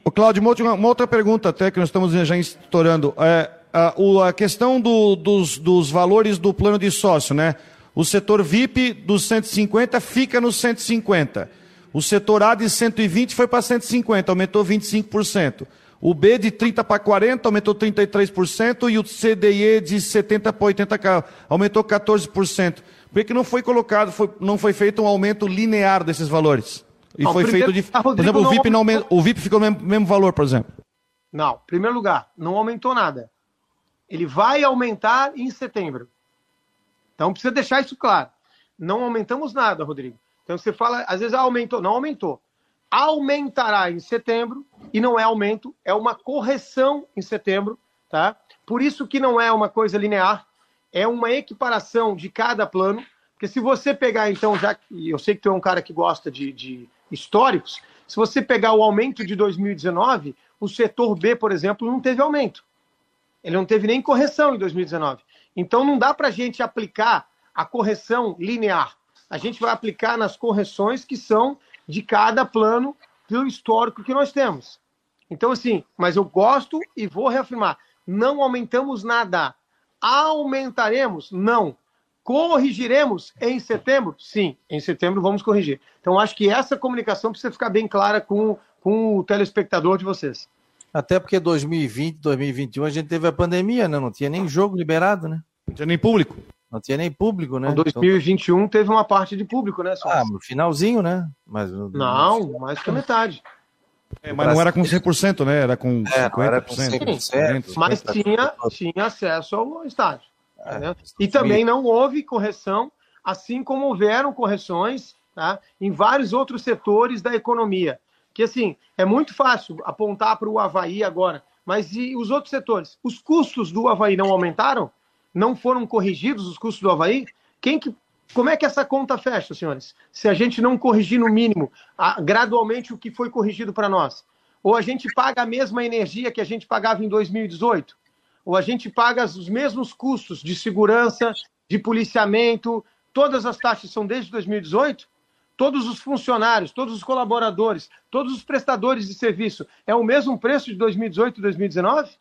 S2: O Cláudio, uma outra pergunta até que nós estamos já estourando. É, a, a questão do, dos, dos valores do plano de sócio, né? O setor VIP dos 150 fica nos 150. O setor A de 120 foi para 150, aumentou 25%. O B de 30 para 40 aumentou 33% e o CDE de 70 para 80 aumentou 14%. Por que não foi colocado, foi, não foi feito um aumento linear desses valores? E não, foi feito de. Por exemplo, o VIP, não, o VIP ficou no mesmo, mesmo valor, por exemplo.
S6: Não, primeiro lugar, não aumentou nada. Ele vai aumentar em setembro. Então precisa deixar isso claro. Não aumentamos nada, Rodrigo. Então você fala, às vezes aumentou, não aumentou. Aumentará em setembro e não é aumento, é uma correção em setembro, tá? Por isso que não é uma coisa linear, é uma equiparação de cada plano. Porque se você pegar, então, já que eu sei que tu é um cara que gosta de, de históricos, se você pegar o aumento de 2019, o setor B, por exemplo, não teve aumento. Ele não teve nem correção em 2019. Então não dá para a gente aplicar a correção linear. A gente vai aplicar nas correções que são de cada plano pelo histórico que nós temos. Então, assim, mas eu gosto e vou reafirmar: não aumentamos nada. Aumentaremos? Não. Corrigiremos em setembro? Sim, em setembro vamos corrigir. Então, acho que essa comunicação precisa ficar bem clara com, com o telespectador de vocês.
S1: Até porque 2020, 2021 a gente teve a pandemia, né? Não tinha nem jogo liberado, né?
S2: Não tinha nem público.
S1: Não tinha nem público, né?
S6: Em 2021 então... teve uma parte de público, né?
S1: Só ah, no finalzinho, né?
S6: Mas Não, mais que a metade.
S2: É, mas não era com 100%, né? Era com é, 50%. Era com
S6: 100%, 100% mas tinha, tinha acesso ao estádio. É, e também não houve correção, assim como houveram correções tá, em vários outros setores da economia. Que assim, é muito fácil apontar para o Havaí agora, mas e os outros setores? Os custos do Havaí não aumentaram? Não foram corrigidos os custos do Havaí? Quem que, como é que essa conta fecha, senhores? Se a gente não corrigir no mínimo, a, gradualmente, o que foi corrigido para nós? Ou a gente paga a mesma energia que a gente pagava em 2018? Ou a gente paga os mesmos custos de segurança, de policiamento, todas as taxas são desde 2018? todos os funcionários, todos os colaboradores, todos os prestadores de serviço, é o mesmo preço de 2018 e 2019?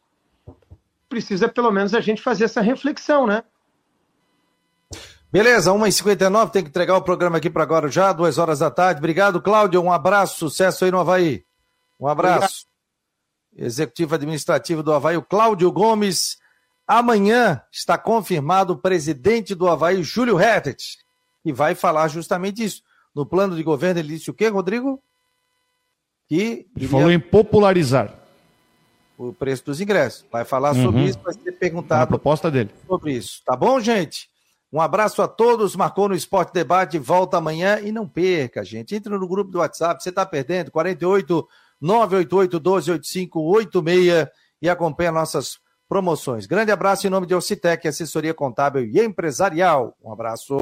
S6: Precisa pelo menos a gente fazer essa reflexão, né?
S1: Beleza, 1h59, tem que entregar o programa aqui para agora já, duas horas da tarde. Obrigado, Cláudio. Um abraço, sucesso aí no Havaí. Um abraço. Obrigado. Executivo Administrativo do Havaí, o Cláudio Gomes. Amanhã está confirmado o presidente do Havaí, Júlio Hertet, que vai falar justamente isso no plano de governo, ele disse o quê, Rodrigo?
S2: Que ele falou em popularizar
S1: o preço dos ingressos. Vai falar uhum. sobre isso, vai ser perguntado.
S2: a proposta dele.
S1: Sobre isso. Tá bom, gente? Um abraço a todos. Marcou no Esporte Debate. Volta amanhã e não perca, gente. Entre no grupo do WhatsApp. Você está perdendo. 48 988 128586 e acompanha nossas promoções. Grande abraço em nome de Ocitec, assessoria contábil e empresarial. Um abraço.